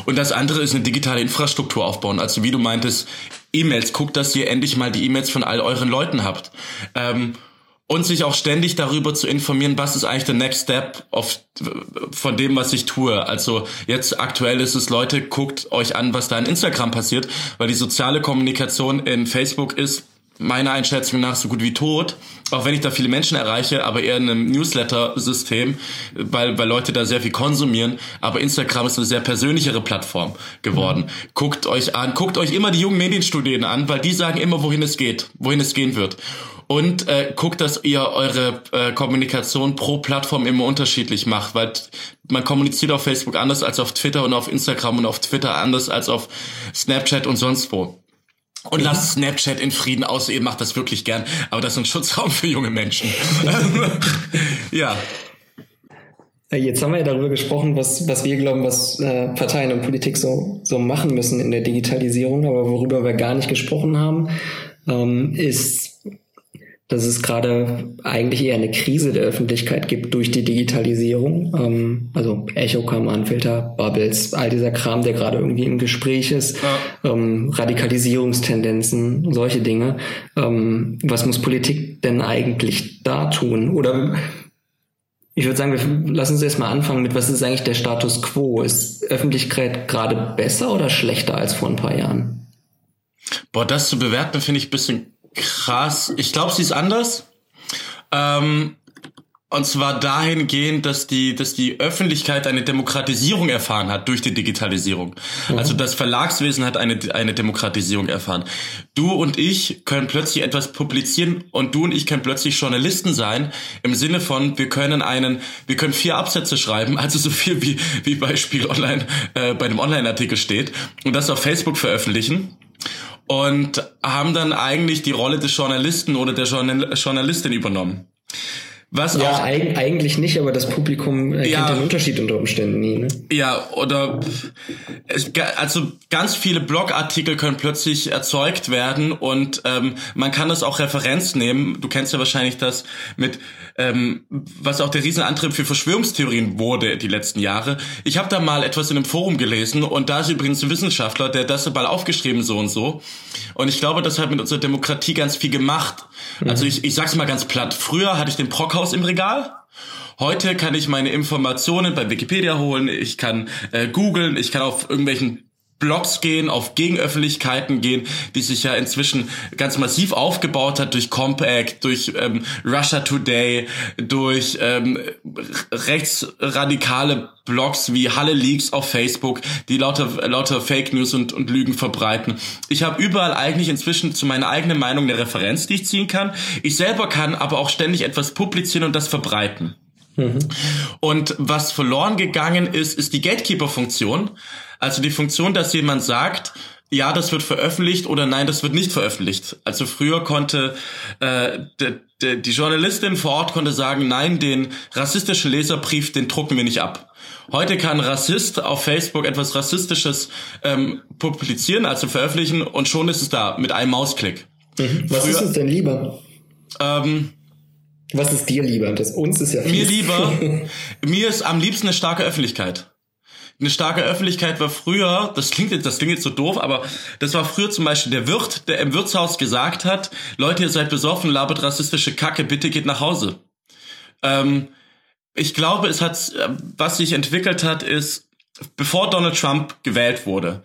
B: Und das andere ist eine digitale Infrastruktur aufbauen. Also wie du meintest, E-Mails. Guckt, dass ihr endlich mal die E-Mails von all euren Leuten habt. Ähm, und sich auch ständig darüber zu informieren, was ist eigentlich der Next Step of, von dem, was ich tue. Also jetzt aktuell ist es, Leute, guckt euch an, was da in Instagram passiert, weil die soziale Kommunikation in Facebook ist meiner Einschätzung nach so gut wie tot, auch wenn ich da viele Menschen erreiche, aber eher in einem Newsletter-System, weil, weil Leute da sehr viel konsumieren. Aber Instagram ist eine sehr persönlichere Plattform geworden. Mhm. Guckt euch an, guckt euch immer die jungen Medienstudien an, weil die sagen immer, wohin es geht, wohin es gehen wird und äh, guckt, dass ihr eure äh, Kommunikation pro Plattform immer unterschiedlich macht, weil man kommuniziert auf Facebook anders als auf Twitter und auf Instagram und auf Twitter anders als auf Snapchat und sonst wo. Und ja. lasst Snapchat in Frieden aus, ihr macht das wirklich gern, aber das ist ein Schutzraum für junge Menschen. ja.
A: Äh, jetzt haben wir ja darüber gesprochen, was, was wir glauben, was äh, Parteien und Politik so, so machen müssen in der Digitalisierung, aber worüber wir gar nicht gesprochen haben, ähm, ist dass es gerade eigentlich eher eine Krise der Öffentlichkeit gibt durch die Digitalisierung. Ähm, also Echokammern, Filter, Bubbles, all dieser Kram, der gerade irgendwie im Gespräch ist, ja. ähm, Radikalisierungstendenzen, solche Dinge. Ähm, was muss Politik denn eigentlich da tun? Oder ich würde sagen, wir lassen uns erstmal anfangen mit, was ist eigentlich der Status quo? Ist Öffentlichkeit gerade besser oder schlechter als vor ein paar Jahren?
B: Boah, das zu bewerten finde ich ein bisschen krass. Ich glaube, sie ist anders. Ähm, und zwar dahingehend, dass die, dass die Öffentlichkeit eine Demokratisierung erfahren hat durch die Digitalisierung. Mhm. Also das Verlagswesen hat eine, eine Demokratisierung erfahren. Du und ich können plötzlich etwas publizieren und du und ich können plötzlich Journalisten sein, im Sinne von, wir können einen, wir können vier Absätze schreiben, also so viel wie, wie Beispiel online, äh, bei einem Online-Artikel steht und das auf Facebook veröffentlichen und haben dann eigentlich die Rolle des Journalisten oder der Journal Journalistin übernommen. Was
A: ja,
B: auch,
A: eig eigentlich nicht, aber das Publikum erkennt
B: Ja.
A: den Unterschied unter Umständen nie. Ne?
B: ja, oder es, also ganz viele Blogartikel können plötzlich erzeugt werden und ähm, man kann das auch Referenz nehmen. Du kennst ja wahrscheinlich das mit, ähm, was auch der Riesenantrieb für Verschwörungstheorien wurde die letzten Jahre. Ich habe da mal etwas in einem Forum gelesen und da ist übrigens ein Wissenschaftler, der das mal aufgeschrieben so und so. Und ich glaube, das hat mit unserer Demokratie ganz viel gemacht. Also ich, ich sag's mal ganz platt. Früher hatte ich den Brockhaus im Regal. Heute kann ich meine Informationen bei Wikipedia holen, ich kann äh, googeln, ich kann auf irgendwelchen Blogs gehen, auf Gegenöffentlichkeiten gehen, die sich ja inzwischen ganz massiv aufgebaut hat durch Compact, durch ähm, Russia Today, durch ähm, rechtsradikale Blogs wie Halle Leaks auf Facebook, die lauter, lauter Fake News und, und Lügen verbreiten. Ich habe überall eigentlich inzwischen zu meiner eigenen Meinung eine Referenz, die ich ziehen kann. Ich selber kann aber auch ständig etwas publizieren und das verbreiten. Und was verloren gegangen ist, ist die Gatekeeper-Funktion. Also die Funktion, dass jemand sagt, ja, das wird veröffentlicht oder nein, das wird nicht veröffentlicht. Also früher konnte äh, de, de, die Journalistin vor Ort konnte sagen, nein, den rassistischen Leserbrief, den drucken wir nicht ab. Heute kann Rassist auf Facebook etwas Rassistisches ähm, publizieren, also veröffentlichen, und schon ist es da mit einem Mausklick.
A: Was ist uns denn lieber?
B: Ähm,
A: Was ist dir lieber? Das uns ist ja
B: Mir
A: fies.
B: lieber, mir ist am liebsten eine starke Öffentlichkeit. Eine starke Öffentlichkeit war früher, das klingt jetzt, das klingt jetzt so doof, aber das war früher zum Beispiel der Wirt, der im Wirtshaus gesagt hat, Leute, ihr seid besoffen, labert rassistische Kacke, bitte geht nach Hause. Ähm, ich glaube, es hat, was sich entwickelt hat, ist, bevor Donald Trump gewählt wurde,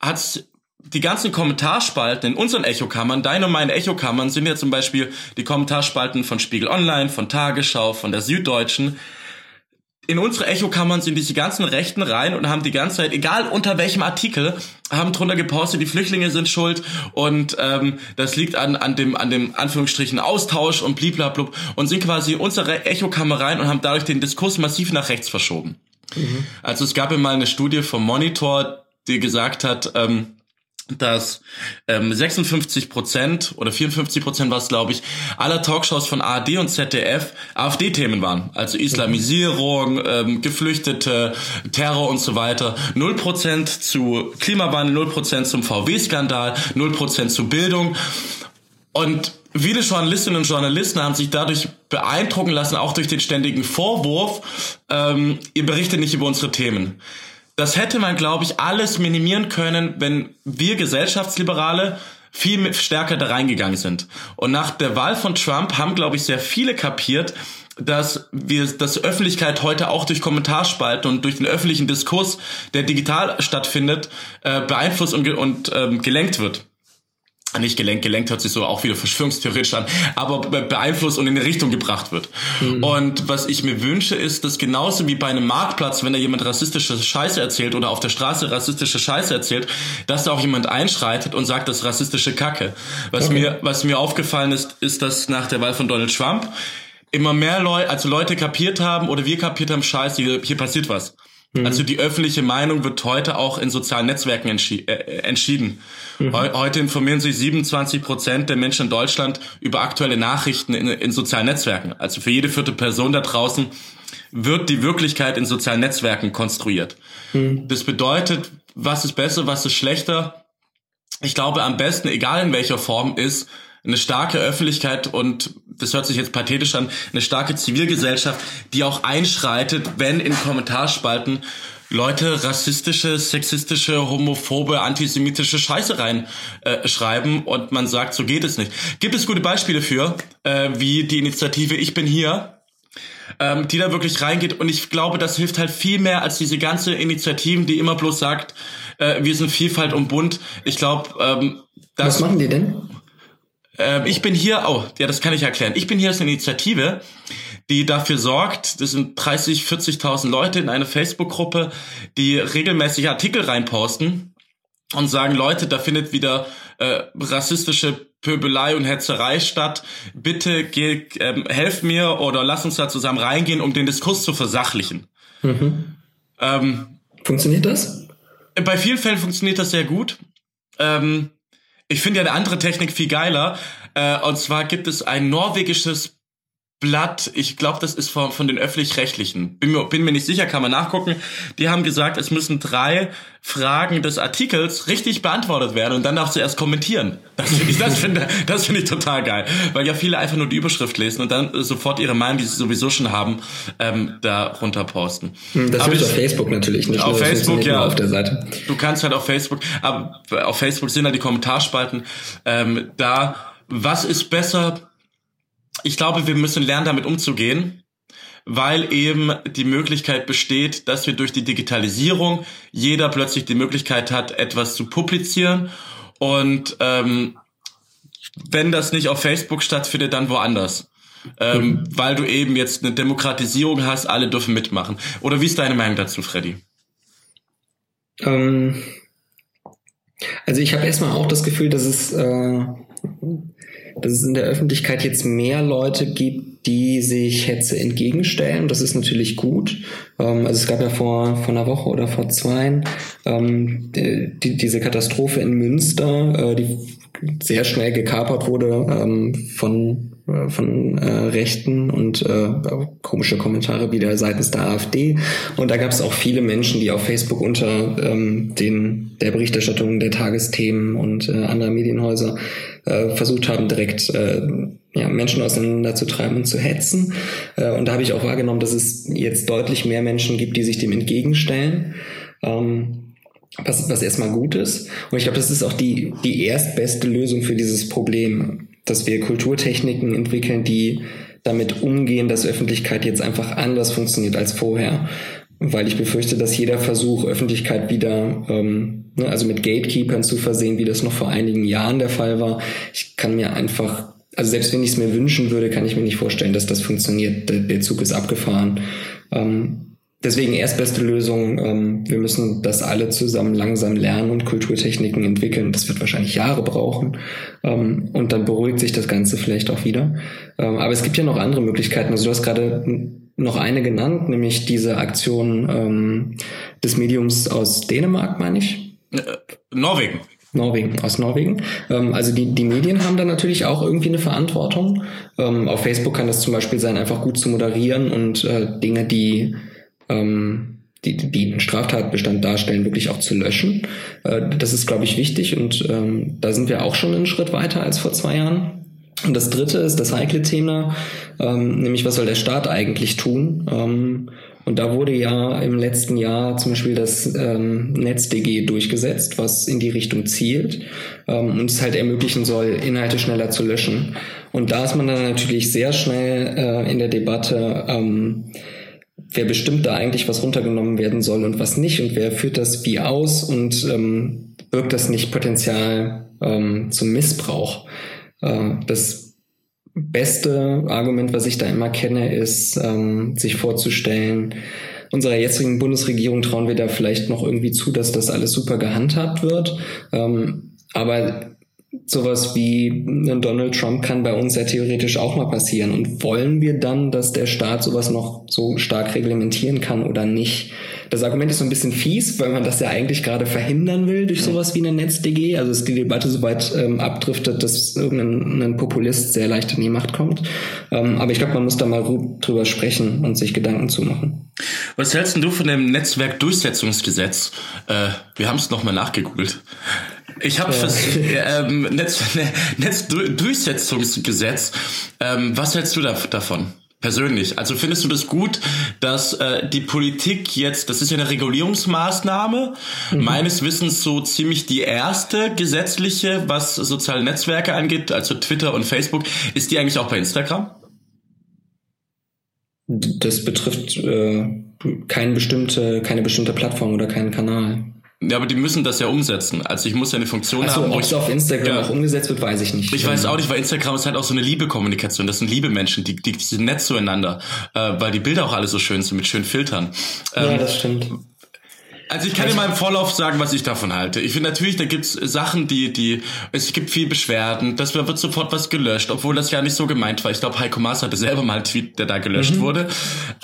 B: hat die ganzen Kommentarspalten in unseren Echokammern, deine und meine Echokammern sind ja zum Beispiel die Kommentarspalten von Spiegel Online, von Tagesschau, von der Süddeutschen. In unsere Echokammern sind diese ganzen Rechten rein und haben die ganze Zeit, egal unter welchem Artikel, haben drunter gepostet, die Flüchtlinge sind schuld und ähm, das liegt an, an dem an dem Anführungsstrichen Austausch und bliblablub und sind quasi in unsere Echokammer rein und haben dadurch den Diskurs massiv nach rechts verschoben. Also es gab ja mal eine Studie vom Monitor, die gesagt hat, ähm, dass ähm, 56 Prozent oder 54 Prozent war es, glaube ich, aller Talkshows von ARD und ZDF AfD-Themen waren. Also Islamisierung, ähm, Geflüchtete, Terror und so weiter. 0 Prozent zu Klimawandel, 0 Prozent zum VW-Skandal, 0 Prozent zu Bildung. Und viele Journalistinnen und Journalisten haben sich dadurch beeindrucken lassen, auch durch den ständigen Vorwurf, ähm, ihr berichtet nicht über unsere Themen. Das hätte man, glaube ich, alles minimieren können, wenn wir Gesellschaftsliberale viel stärker da reingegangen sind. Und nach der Wahl von Trump haben, glaube ich, sehr viele kapiert, dass wir, dass Öffentlichkeit heute auch durch Kommentarspalten und durch den öffentlichen Diskurs, der digital stattfindet, äh, beeinflusst und, und ähm, gelenkt wird nicht gelenkt, gelenkt hört sich so auch wieder verschwörungstheoretisch an, aber be beeinflusst und in eine Richtung gebracht wird. Mhm. Und was ich mir wünsche, ist, dass genauso wie bei einem Marktplatz, wenn da jemand rassistische Scheiße erzählt oder auf der Straße rassistische Scheiße erzählt, dass da auch jemand einschreitet und sagt, das ist rassistische Kacke. Was okay. mir, was mir aufgefallen ist, ist, dass nach der Wahl von Donald Trump immer mehr Leute, also Leute kapiert haben oder wir kapiert haben, scheiße, hier, hier passiert was. Mhm. Also die öffentliche Meinung wird heute auch in sozialen Netzwerken entschi äh, entschieden. Mhm. Heute informieren sich 27 Prozent der Menschen in Deutschland über aktuelle Nachrichten in, in sozialen Netzwerken. Also für jede vierte Person da draußen wird die Wirklichkeit in sozialen Netzwerken konstruiert. Mhm. Das bedeutet, was ist besser, was ist schlechter? Ich glaube, am besten, egal in welcher Form, ist eine starke Öffentlichkeit und das hört sich jetzt pathetisch an, eine starke Zivilgesellschaft, die auch einschreitet, wenn in Kommentarspalten Leute rassistische, sexistische, homophobe, antisemitische Scheiße rein äh, schreiben und man sagt, so geht es nicht. Gibt es gute Beispiele für, äh, wie die Initiative Ich bin hier, ähm, die da wirklich reingeht und ich glaube, das hilft halt viel mehr als diese ganze Initiativen, die immer bloß sagt, äh, wir sind Vielfalt und bunt. Ich glaube, ähm, das...
A: Was machen die denn?
B: Ähm, ich bin hier, oh, ja, das kann ich erklären. Ich bin hier als eine Initiative, die dafür sorgt, das sind 30, 40.000 Leute in einer Facebook-Gruppe, die regelmäßig Artikel reinposten und sagen, Leute, da findet wieder äh, rassistische Pöbelei und Hetzerei statt. Bitte geh, ähm, helf mir oder lass uns da zusammen reingehen, um den Diskurs zu versachlichen.
A: Mhm. Ähm, funktioniert das?
B: Bei vielen Fällen funktioniert das sehr gut. Ähm, ich finde ja eine andere Technik viel geiler. Äh, und zwar gibt es ein norwegisches Blatt, ich glaube, das ist von, von den öffentlich-rechtlichen. Bin mir, bin mir nicht sicher, kann man nachgucken. Die haben gesagt, es müssen drei Fragen des Artikels richtig beantwortet werden und dann darfst du erst kommentieren. Das finde ich, das finde, das finde ich total geil. Weil ja viele einfach nur die Überschrift lesen und dann sofort ihre Meinung, die sie sowieso schon haben, ähm, da runter posten.
A: Hm, das ist auf Facebook natürlich nicht.
B: Auf
A: nur,
B: Facebook, ja.
A: Auf der Seite.
B: Du kannst halt auf Facebook, aber auf Facebook sind halt die Kommentarspalten, ähm, da, was ist besser, ich glaube, wir müssen lernen, damit umzugehen, weil eben die Möglichkeit besteht, dass wir durch die Digitalisierung jeder plötzlich die Möglichkeit hat, etwas zu publizieren und ähm, wenn das nicht auf Facebook stattfindet, dann woanders. Ähm, mhm. Weil du eben jetzt eine Demokratisierung hast, alle dürfen mitmachen. Oder wie ist deine Meinung dazu, Freddy?
A: Ähm, also ich habe erstmal auch das Gefühl, dass es äh, dass es in der Öffentlichkeit jetzt mehr Leute gibt, die sich Hetze entgegenstellen. Das ist natürlich gut. Ähm, also es gab ja vor, vor einer Woche oder vor zwei ähm, die, diese Katastrophe in Münster, äh, die sehr schnell gekapert wurde ähm, von von äh, Rechten und äh, komische Kommentare wieder seitens der AfD. Und da gab es auch viele Menschen, die auf Facebook unter ähm, den der Berichterstattung der Tagesthemen und äh, anderer Medienhäuser äh, versucht haben, direkt äh, ja, Menschen auseinanderzutreiben und zu hetzen. Äh, und da habe ich auch wahrgenommen, dass es jetzt deutlich mehr Menschen gibt, die sich dem entgegenstellen. Ähm, was, was erstmal gut ist. Und ich glaube, das ist auch die, die erstbeste Lösung für dieses Problem dass wir Kulturtechniken entwickeln, die damit umgehen, dass Öffentlichkeit jetzt einfach anders funktioniert als vorher. Weil ich befürchte, dass jeder Versuch, Öffentlichkeit wieder, ähm, ne, also mit Gatekeepern zu versehen, wie das noch vor einigen Jahren der Fall war, ich kann mir einfach, also selbst wenn ich es mir wünschen würde, kann ich mir nicht vorstellen, dass das funktioniert. Der, der Zug ist abgefahren. Ähm, Deswegen erstbeste Lösung, ähm, wir müssen das alle zusammen langsam lernen und Kulturtechniken entwickeln. Das wird wahrscheinlich Jahre brauchen. Ähm, und dann beruhigt sich das Ganze vielleicht auch wieder. Ähm, aber es gibt ja noch andere Möglichkeiten. Also du hast gerade noch eine genannt, nämlich diese Aktion ähm, des Mediums aus Dänemark, meine ich.
B: Äh, Norwegen.
A: Norwegen, aus Norwegen. Ähm, also die, die Medien haben da natürlich auch irgendwie eine Verantwortung. Ähm, auf Facebook kann das zum Beispiel sein, einfach gut zu moderieren und äh, Dinge, die ähm, die, die einen Straftatbestand darstellen, wirklich auch zu löschen. Äh, das ist, glaube ich, wichtig und ähm, da sind wir auch schon einen Schritt weiter als vor zwei Jahren. Und das dritte ist das heikle Thema, ähm, nämlich was soll der Staat eigentlich tun? Ähm, und da wurde ja im letzten Jahr zum Beispiel das ähm, NetzDG durchgesetzt, was in die Richtung zielt ähm, und es halt ermöglichen soll, Inhalte schneller zu löschen. Und da ist man dann natürlich sehr schnell äh, in der Debatte, ähm, wer bestimmt da eigentlich, was runtergenommen werden soll und was nicht und wer führt das wie aus und ähm, birgt das nicht Potenzial ähm, zum Missbrauch. Äh, das beste Argument, was ich da immer kenne, ist, ähm, sich vorzustellen, unserer jetzigen Bundesregierung trauen wir da vielleicht noch irgendwie zu, dass das alles super gehandhabt wird. Ähm, aber sowas wie ein Donald Trump kann bei uns ja theoretisch auch mal passieren. Und wollen wir dann, dass der Staat sowas noch so stark reglementieren kann oder nicht? Das Argument ist so ein bisschen fies, weil man das ja eigentlich gerade verhindern will durch sowas wie eine NetzDG. Also ist die Debatte so weit ähm, abdriftet, dass irgendein Populist sehr leicht in die Macht kommt. Ähm, aber ich glaube, man muss da mal drüber sprechen und sich Gedanken zu machen.
B: Was hältst du von dem Netzwerkdurchsetzungsgesetz? Äh, wir haben es nochmal nachgegoogelt. Ich habe fürs ähm, Netz, Netzdurchsetzungsgesetz. Ähm, was hältst du da, davon? Persönlich. Also findest du das gut, dass äh, die Politik jetzt, das ist ja eine Regulierungsmaßnahme, mhm. meines Wissens so ziemlich die erste gesetzliche, was soziale Netzwerke angeht, also Twitter und Facebook. Ist die eigentlich auch bei Instagram?
A: Das betrifft äh, keine bestimmte, keine bestimmte Plattform oder keinen Kanal.
B: Ja, aber die müssen das ja umsetzen. Also ich muss ja eine Funktion
A: Ach so,
B: haben.
A: Ob es auf Instagram ja, auch umgesetzt wird, weiß ich nicht.
B: Ich weiß auch nicht, weil Instagram ist halt auch so eine Liebekommunikation. Das sind liebe Menschen, die, die, die sind nett zueinander, äh, weil die Bilder auch alle so schön sind mit schönen Filtern.
A: Ähm, ja, das stimmt.
B: Also ich kann dir mal im Vorlauf sagen, was ich davon halte. Ich finde natürlich, da gibt's Sachen, die, die, es gibt viel Beschwerden, dass wird sofort was gelöscht, obwohl das ja nicht so gemeint war. Ich glaube, Heiko Maas hatte selber mal einen Tweet, der da gelöscht mhm. wurde.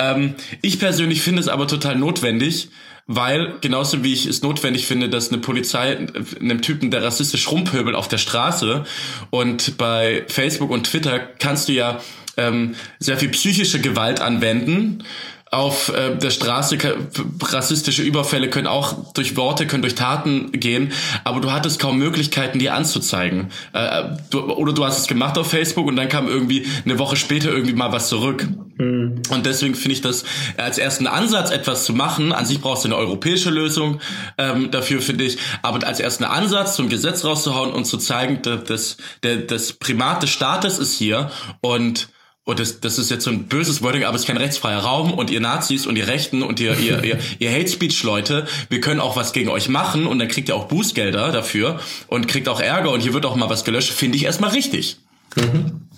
B: Ähm, ich persönlich finde es aber total notwendig, weil genauso wie ich es notwendig finde, dass eine Polizei einem Typen, der rassistisch rumpöbelt auf der Straße und bei Facebook und Twitter kannst du ja ähm, sehr viel psychische Gewalt anwenden auf äh, der Straße rassistische Überfälle können auch durch Worte, können durch Taten gehen, aber du hattest kaum Möglichkeiten, die anzuzeigen. Äh, du, oder du hast es gemacht auf Facebook und dann kam irgendwie eine Woche später irgendwie mal was zurück. Mhm. Und deswegen finde ich das als ersten Ansatz, etwas zu machen. An sich brauchst du eine europäische Lösung ähm, dafür, finde ich. Aber als ersten Ansatz, zum Gesetz rauszuhauen und zu zeigen, dass das, der, das Primat des Staates ist hier und und das, das ist jetzt so ein böses Wording, aber es ist kein rechtsfreier Raum und ihr Nazis und ihr Rechten und ihr, ihr, ihr, ihr Hate Speech Leute, wir können auch was gegen euch machen und dann kriegt ihr auch Bußgelder dafür und kriegt auch Ärger und hier wird auch mal was gelöscht, finde ich erstmal richtig. Mhm.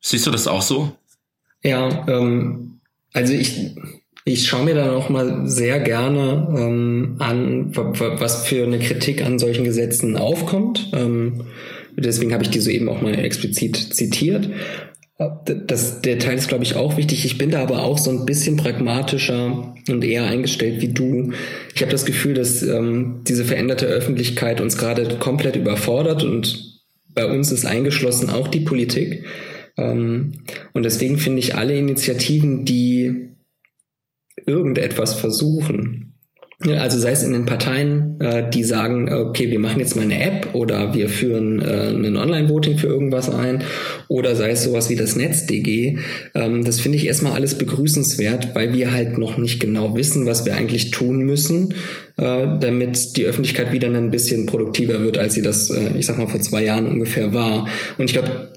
B: Siehst du das auch so?
A: Ja, ähm, also ich, ich schaue mir dann auch mal sehr gerne ähm, an, was für eine Kritik an solchen Gesetzen aufkommt. Ähm, Deswegen habe ich die soeben auch mal explizit zitiert. Das, der Teil ist, glaube ich, auch wichtig. Ich bin da aber auch so ein bisschen pragmatischer und eher eingestellt wie du. Ich habe das Gefühl, dass ähm, diese veränderte Öffentlichkeit uns gerade komplett überfordert und bei uns ist eingeschlossen auch die Politik. Ähm, und deswegen finde ich alle Initiativen, die irgendetwas versuchen, also sei es in den Parteien, äh, die sagen, okay, wir machen jetzt mal eine App oder wir führen äh, ein Online-Voting für irgendwas ein oder sei es sowas wie das NetzDG. Ähm, das finde ich erstmal alles begrüßenswert, weil wir halt noch nicht genau wissen, was wir eigentlich tun müssen, damit die Öffentlichkeit wieder ein bisschen produktiver wird, als sie das, äh, ich sag mal, vor zwei Jahren ungefähr war. Und ich glaube,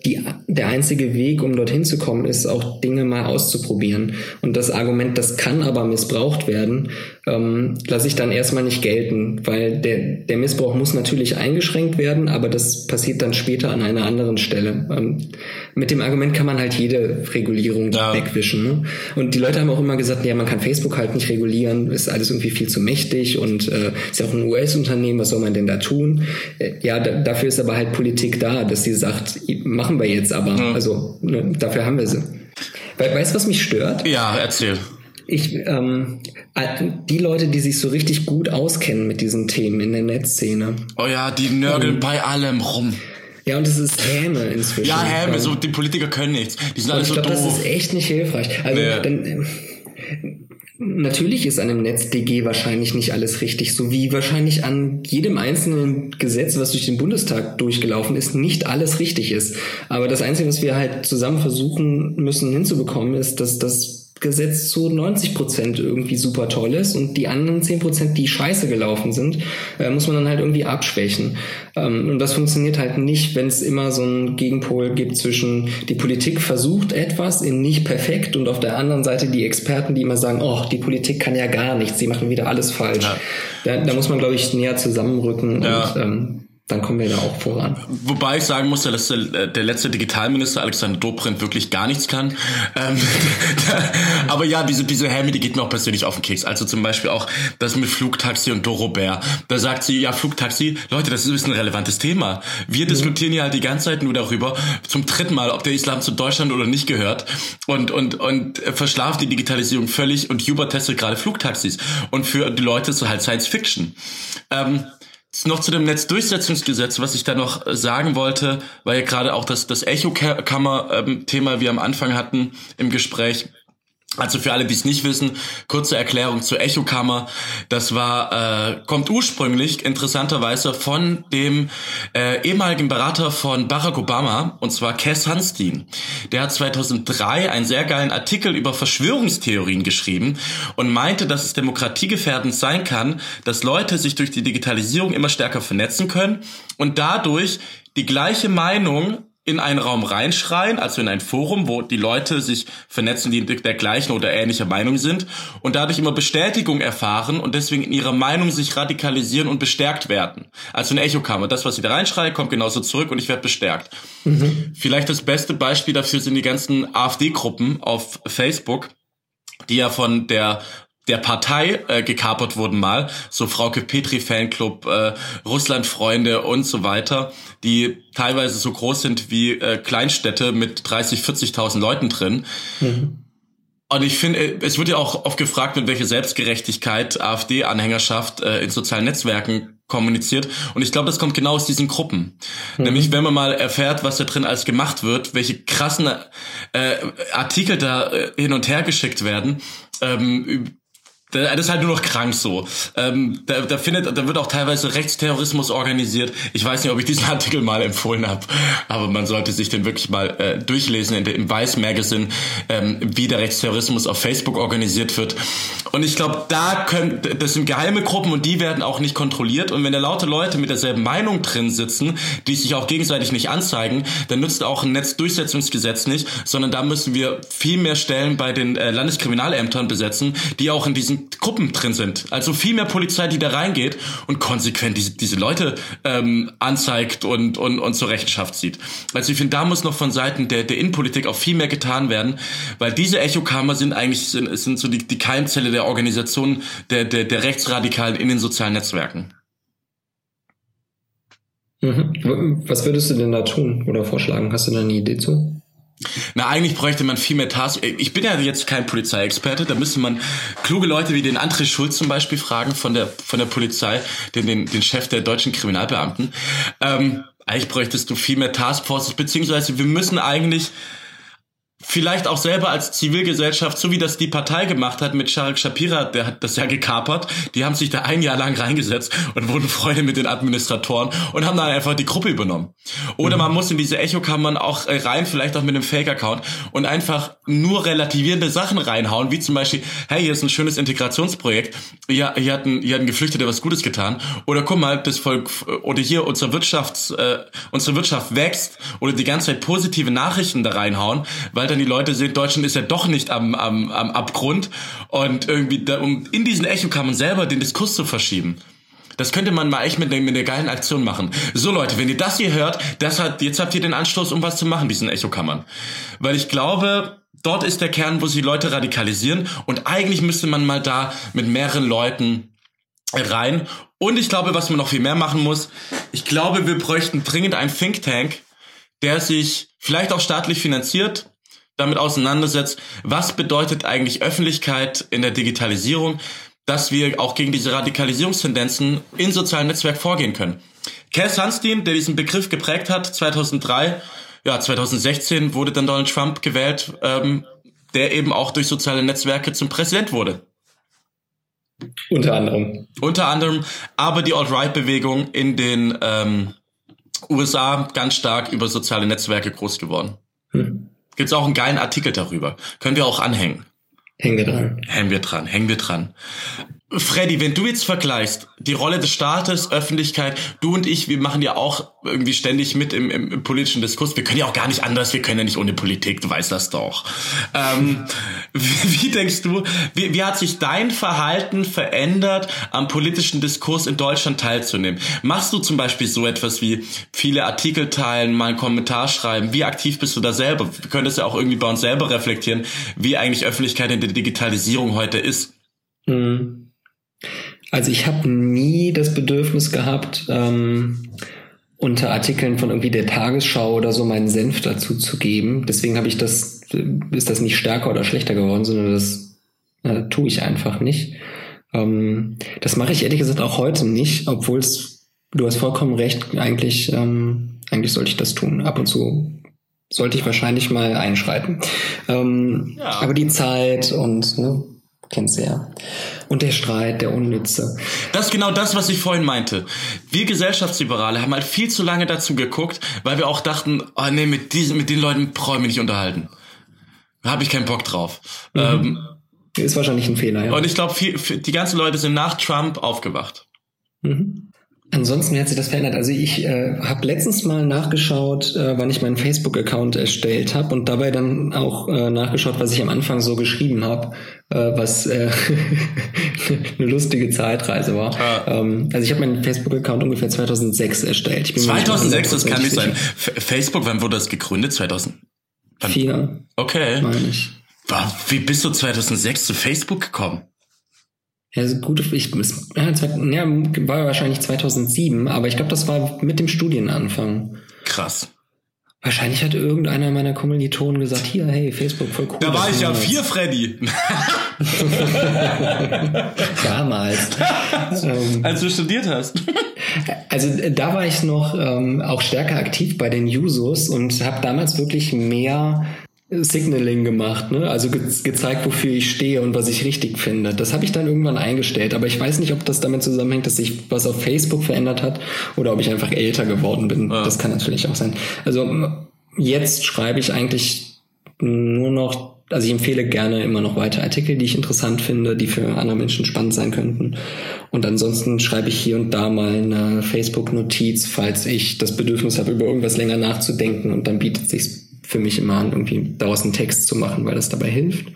A: der einzige Weg, um dorthin zu kommen, ist auch Dinge mal auszuprobieren. Und das Argument, das kann aber missbraucht werden, ähm, lasse ich dann erstmal nicht gelten, weil der, der Missbrauch muss natürlich eingeschränkt werden, aber das passiert dann später an einer anderen Stelle. Ähm, mit dem Argument kann man halt jede Regulierung ja. wegwischen. Ne? Und die Leute haben auch immer gesagt, ja, man kann Facebook halt nicht regulieren, ist alles irgendwie viel zu mächtig und äh, ist ja auch ein US-Unternehmen, was soll man denn da tun? Äh, ja, da, dafür ist aber halt Politik da, dass sie sagt, machen wir jetzt aber. Mhm. Also ne, dafür haben wir sie. We weißt du, was mich stört?
B: Ja, erzähl.
A: Ich, ähm, die Leute, die sich so richtig gut auskennen mit diesen Themen in der Netzszene.
B: Oh ja, die nörgeln ähm, bei allem rum.
A: Ja, und es ist Häme inzwischen.
B: Ja, Häme, so die Politiker können nichts. Die sind alle so glaub, doof.
A: Das ist echt nicht hilfreich. Also nee. dann, Natürlich ist an einem NetzDG wahrscheinlich nicht alles richtig, so wie wahrscheinlich an jedem einzelnen Gesetz, was durch den Bundestag durchgelaufen ist, nicht alles richtig ist. Aber das Einzige, was wir halt zusammen versuchen müssen hinzubekommen, ist, dass das Gesetz zu 90 Prozent irgendwie super toll ist und die anderen 10 Prozent, die scheiße gelaufen sind, äh, muss man dann halt irgendwie abschwächen. Ähm, und das funktioniert halt nicht, wenn es immer so einen Gegenpol gibt zwischen die Politik versucht etwas in nicht perfekt und auf der anderen Seite die Experten, die immer sagen, oh, die Politik kann ja gar nichts, sie machen wieder alles falsch. Ja. Da, da muss man, glaube ich, näher zusammenrücken ja. und ähm, dann kommen wir da auch voran.
B: Wobei ich sagen muss, der letzte, der letzte Digitalminister Alexander Dobrindt wirklich gar nichts kann. Ähm, aber ja, diese, diese Helme, die geht mir auch persönlich auf den Keks. Also zum Beispiel auch das mit Flugtaxi und Dorobert. Da sagt sie, ja, Flugtaxi, Leute, das ist ein relevantes Thema. Wir mhm. diskutieren ja halt die ganze Zeit nur darüber, zum dritten Mal, ob der Islam zu Deutschland oder nicht gehört. Und, und, und verschlaft die Digitalisierung völlig und Uber testet gerade Flugtaxis. Und für die Leute ist so halt Science Fiction. Ähm, noch zu dem Netzdurchsetzungsgesetz, was ich da noch äh, sagen wollte, weil ja gerade auch das, das Echokammer-Thema ähm, wir am Anfang hatten im Gespräch. Also für alle, die es nicht wissen, kurze Erklärung zur Echokammer. Das war äh, kommt ursprünglich interessanterweise von dem äh, ehemaligen Berater von Barack Obama und zwar Cass Hunstein. Der hat 2003 einen sehr geilen Artikel über Verschwörungstheorien geschrieben und meinte, dass es demokratiegefährdend sein kann, dass Leute sich durch die Digitalisierung immer stärker vernetzen können und dadurch die gleiche Meinung in einen Raum reinschreien, also in ein Forum, wo die Leute sich vernetzen, die der gleichen oder ähnlicher Meinung sind und dadurch immer Bestätigung erfahren und deswegen in ihrer Meinung sich radikalisieren und bestärkt werden. Also eine Echokammer. Das, was sie da reinschreien, kommt genauso zurück und ich werde bestärkt. Mhm. Vielleicht das beste Beispiel dafür sind die ganzen AfD-Gruppen auf Facebook, die ja von der der Partei äh, gekapert wurden mal, so Frauke Petri Fanclub, äh, Russlandfreunde und so weiter, die teilweise so groß sind wie äh, Kleinstädte mit 30, 40.000 Leuten drin. Mhm. Und ich finde, äh, es wird ja auch oft gefragt, mit welcher Selbstgerechtigkeit AfD-Anhängerschaft äh, in sozialen Netzwerken kommuniziert. Und ich glaube, das kommt genau aus diesen Gruppen. Mhm. Nämlich, wenn man mal erfährt, was da drin alles gemacht wird, welche krassen äh, Artikel da äh, hin und her geschickt werden, ähm, das ist halt nur noch krank so. Ähm, da, da findet, da wird auch teilweise Rechtsterrorismus organisiert. Ich weiß nicht, ob ich diesen Artikel mal empfohlen habe, aber man sollte sich den wirklich mal äh, durchlesen in der, im Weiß Magazine, ähm, wie der Rechtsterrorismus auf Facebook organisiert wird. Und ich glaube, da können, das sind geheime Gruppen und die werden auch nicht kontrolliert. Und wenn da laute Leute mit derselben Meinung drin sitzen, die sich auch gegenseitig nicht anzeigen, dann nützt auch ein Netzdurchsetzungsgesetz nicht, sondern da müssen wir viel mehr Stellen bei den äh, Landeskriminalämtern besetzen, die auch in diesen Gruppen drin sind. Also viel mehr Polizei, die da reingeht und konsequent diese, diese Leute ähm, anzeigt und, und, und zur Rechenschaft zieht. Also ich finde, da muss noch von Seiten der, der Innenpolitik auch viel mehr getan werden, weil diese Echokammer sind eigentlich sind, sind so die, die Keimzelle der Organisation der, der, der Rechtsradikalen in den sozialen Netzwerken.
A: Mhm. Was würdest du denn da tun oder vorschlagen? Hast du da eine Idee zu?
B: Na, eigentlich bräuchte man viel mehr Tasks. Ich bin ja jetzt kein Polizeiexperte, da müsste man kluge Leute wie den André Schulz zum Beispiel fragen von der, von der Polizei, den, den, den Chef der deutschen Kriminalbeamten. Ähm, eigentlich bräuchtest du viel mehr Taskforces, beziehungsweise wir müssen eigentlich vielleicht auch selber als Zivilgesellschaft, so wie das die Partei gemacht hat mit Sharek Shapira, der hat das ja gekapert, die haben sich da ein Jahr lang reingesetzt und wurden Freunde mit den Administratoren und haben dann einfach die Gruppe übernommen. Oder mhm. man muss in diese Echokammern auch äh, rein, vielleicht auch mit einem Fake-Account und einfach nur relativierende Sachen reinhauen, wie zum Beispiel, hey, hier ist ein schönes Integrationsprojekt, hier, hier, hatten, hier hatten Geflüchtete was Gutes getan. Oder guck mal, das Volk, oder hier unsere Wirtschaft, äh, unsere Wirtschaft wächst oder die ganze Zeit positive Nachrichten da reinhauen, weil dann die Leute sehen, Deutschland ist ja doch nicht am, am, am Abgrund und irgendwie, da, um in diesen Echo kann man selber den Diskurs zu verschieben. Das könnte man mal echt mit, mit einer geilen Aktion machen. So Leute, wenn ihr das hier hört, das hat, jetzt habt ihr den Anstoß, um was zu machen, diesen Echokammern. Weil ich glaube, dort ist der Kern, wo sich Leute radikalisieren und eigentlich müsste man mal da mit mehreren Leuten rein. Und ich glaube, was man noch viel mehr machen muss, ich glaube, wir bräuchten dringend einen Think Tank, der sich vielleicht auch staatlich finanziert, damit auseinandersetzt, was bedeutet eigentlich Öffentlichkeit in der Digitalisierung, dass wir auch gegen diese Radikalisierungstendenzen in sozialen Netzwerken vorgehen können. Cass Sunstein, der diesen Begriff geprägt hat, 2003, ja, 2016 wurde dann Donald Trump gewählt, ähm, der eben auch durch soziale Netzwerke zum Präsident wurde.
A: Unter anderem.
B: Unter anderem, aber die Alt-Right-Bewegung in den ähm, USA ganz stark über soziale Netzwerke groß geworden. Hm. Gibt's auch einen geilen Artikel darüber. Können wir auch anhängen.
A: Hängen wir dran.
B: Hängen wir dran, hängen wir dran. Freddy, wenn du jetzt vergleichst, die Rolle des Staates, Öffentlichkeit, du und ich, wir machen ja auch irgendwie ständig mit im, im, im politischen Diskurs. Wir können ja auch gar nicht anders, wir können ja nicht ohne Politik, du weißt das doch. Ähm, wie, wie, denkst du, wie, wie hat sich dein Verhalten verändert, am politischen Diskurs in Deutschland teilzunehmen? Machst du zum Beispiel so etwas wie viele Artikel teilen, mal einen Kommentar schreiben? Wie aktiv bist du da selber? Wir können das ja auch irgendwie bei uns selber reflektieren, wie eigentlich Öffentlichkeit in der Digitalisierung heute ist.
A: Mhm. Also ich habe nie das Bedürfnis gehabt, ähm, unter Artikeln von irgendwie der Tagesschau oder so meinen Senf dazu zu geben. Deswegen habe ich das, ist das nicht stärker oder schlechter geworden, sondern das äh, tue ich einfach nicht. Ähm, das mache ich ehrlich gesagt auch heute nicht, obwohl es, du hast vollkommen recht, eigentlich, ähm, eigentlich sollte ich das tun. Ab und zu sollte ich wahrscheinlich mal einschreiten. Ähm, ja. Aber die Zeit und ne, Kennst du ja. Und der Streit, der Unnütze.
B: Das ist genau das, was ich vorhin meinte. Wir Gesellschaftsliberale haben halt viel zu lange dazu geguckt, weil wir auch dachten, oh nee, mit diesen, mit den Leuten brauche ich mich nicht unterhalten. Da habe ich keinen Bock drauf. Mhm. Ähm,
A: ist wahrscheinlich ein Fehler, ja.
B: Und ich glaube, die ganzen Leute sind nach Trump aufgewacht.
A: Mhm. Ansonsten hat sich das verändert. Also ich äh, habe letztens mal nachgeschaut, äh, wann ich meinen Facebook-Account erstellt habe und dabei dann auch äh, nachgeschaut, was ich am Anfang so geschrieben habe, was äh, eine lustige Zeitreise war. Ah. Ähm, also ich habe meinen Facebook-Account ungefähr 2006 erstellt.
B: 2006, das kann nicht sein. Facebook, wann wurde das gegründet? 2000?
A: Wann? Vier.
B: Okay. Meine ich. Wie bist du 2006 zu Facebook gekommen?
A: Ja, also gut, ich, ja, war wahrscheinlich 2007, aber ich glaube, das war mit dem Studienanfang.
B: Krass.
A: Wahrscheinlich hat irgendeiner meiner Kommilitonen gesagt, hier, hey, Facebook, voll cool.
B: Da war ich ja vier, Freddy.
A: Damals.
B: ähm, Als du studiert hast.
A: Also da war ich noch ähm, auch stärker aktiv bei den Jusos und habe damals wirklich mehr Signaling gemacht, ne? also ge gezeigt, wofür ich stehe und was ich richtig finde. Das habe ich dann irgendwann eingestellt, aber ich weiß nicht, ob das damit zusammenhängt, dass sich was auf Facebook verändert hat oder ob ich einfach älter geworden bin. Ja. Das kann natürlich auch sein. Also jetzt schreibe ich eigentlich nur noch, also ich empfehle gerne immer noch weiter Artikel, die ich interessant finde, die für andere Menschen spannend sein könnten. Und ansonsten schreibe ich hier und da mal eine Facebook-Notiz, falls ich das Bedürfnis habe, über irgendwas länger nachzudenken und dann bietet sich für mich immer an, irgendwie daraus einen Text zu machen, weil das dabei hilft.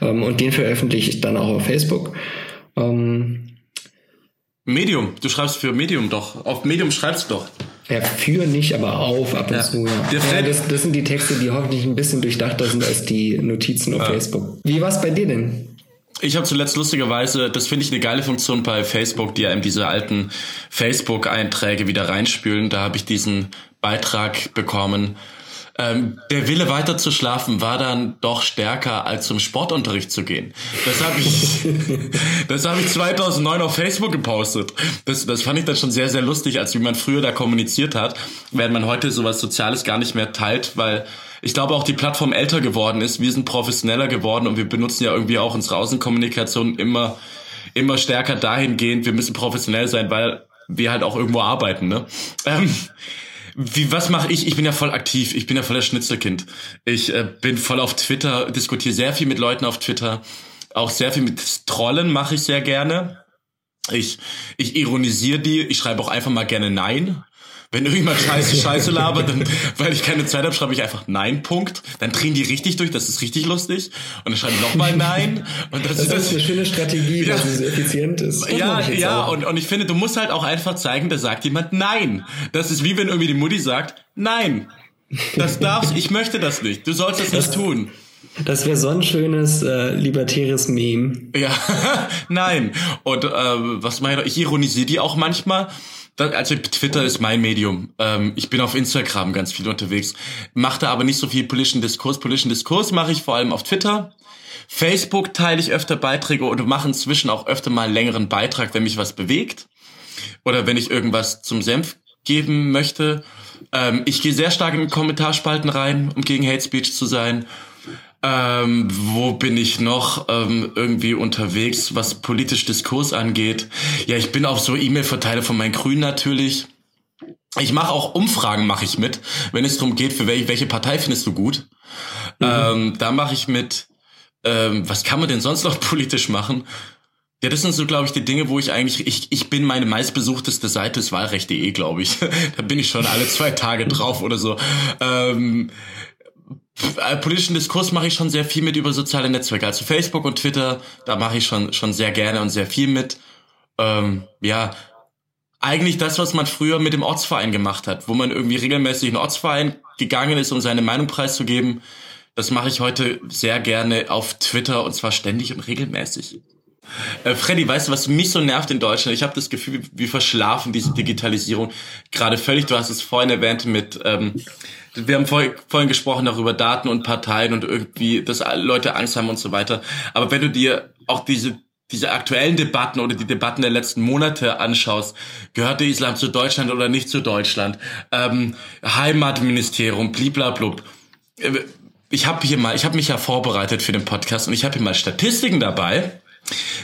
A: Ähm, und den veröffentliche ich dann auch auf Facebook. Ähm,
B: Medium, du schreibst für Medium doch. Auf Medium schreibst du doch.
A: Ja, für nicht, aber auf ab und ja. zu. Ja. ja das, das, sind die Texte, die hoffentlich ein bisschen durchdachter sind als die Notizen auf ja. Facebook. Wie war es bei dir denn?
B: Ich habe zuletzt lustigerweise, das finde ich eine geile Funktion bei Facebook, die einem diese alten Facebook-Einträge wieder reinspülen. Da habe ich diesen Beitrag bekommen, ähm, der Wille weiter zu schlafen war dann doch stärker als zum Sportunterricht zu gehen. Das habe ich, das habe ich 2009 auf Facebook gepostet. Das, das fand ich dann schon sehr, sehr lustig, als wie man früher da kommuniziert hat, während man heute sowas Soziales gar nicht mehr teilt, weil ich glaube auch die Plattform älter geworden ist. Wir sind professioneller geworden und wir benutzen ja irgendwie auch unsere Außenkommunikation immer, immer stärker dahingehend, wir müssen professionell sein, weil wir halt auch irgendwo arbeiten, ne? Ähm, wie, was mache ich? Ich bin ja voll aktiv. Ich bin ja voll das Schnitzelkind. Ich äh, bin voll auf Twitter, diskutiere sehr viel mit Leuten auf Twitter. Auch sehr viel mit Trollen mache ich sehr gerne. Ich, ich ironisiere die. Ich schreibe auch einfach mal gerne Nein. Wenn irgendjemand Scheiße, Scheiße labert, dann, weil ich keine Zeit habe, schreibe ich einfach Nein, Punkt. Dann drehen die richtig durch, das ist richtig lustig. Und dann schreibe ich nochmal Nein. Und
A: das, das ist, das eine schöne Strategie, ja, dass es effizient ist.
B: Das ja, ja, und, und ich finde, du musst halt auch einfach zeigen, da sagt jemand Nein. Das ist wie wenn irgendwie die Mutti sagt, Nein. Das darfst, ich möchte das nicht. Du sollst das, das nicht tun.
A: Das wäre so ein schönes äh, libertäres Meme.
B: Ja, nein. Und äh, was meine ich, ich ironisiere die auch manchmal also Twitter ist mein Medium. Ähm, ich bin auf Instagram ganz viel unterwegs, mache da aber nicht so viel politischen Diskurs. Politischen Diskurs mache ich vor allem auf Twitter. Facebook teile ich öfter Beiträge und mache inzwischen auch öfter mal einen längeren Beitrag, wenn mich was bewegt oder wenn ich irgendwas zum Senf geben möchte. Ähm, ich gehe sehr stark in Kommentarspalten rein, um gegen Hate Speech zu sein ähm, wo bin ich noch ähm, irgendwie unterwegs, was politisch Diskurs angeht? Ja, ich bin auf so E-Mail-Verteiler von meinen Grünen natürlich. Ich mache auch Umfragen, mache ich mit, wenn es darum geht, für welche, welche Partei findest du gut. Mhm. Ähm, da mache ich mit. Ähm, was kann man denn sonst noch politisch machen? Ja, das sind so, glaube ich, die Dinge, wo ich eigentlich, ich, ich bin meine meistbesuchteste Seite ist wahlrecht.de, glaube ich. da bin ich schon alle zwei Tage drauf oder so. Ähm, äh, politischen Diskurs mache ich schon sehr viel mit über soziale Netzwerke. Also Facebook und Twitter, da mache ich schon, schon sehr gerne und sehr viel mit. Ähm, ja, eigentlich das, was man früher mit dem Ortsverein gemacht hat, wo man irgendwie regelmäßig in den Ortsverein gegangen ist, um seine Meinung preiszugeben. Das mache ich heute sehr gerne auf Twitter und zwar ständig und regelmäßig. Äh, Freddy, weißt du, was mich so nervt in Deutschland? Ich habe das Gefühl, wir verschlafen diese Digitalisierung gerade völlig. Du hast es vorhin erwähnt mit ähm, wir haben vor, vorhin gesprochen darüber Daten und Parteien und irgendwie, dass Leute Angst haben und so weiter. Aber wenn du dir auch diese diese aktuellen Debatten oder die Debatten der letzten Monate anschaust, gehört der Islam zu Deutschland oder nicht zu Deutschland? Ähm, Heimatministerium, bliblablub. Ich habe hier mal, ich habe mich ja vorbereitet für den Podcast und ich habe hier mal Statistiken dabei.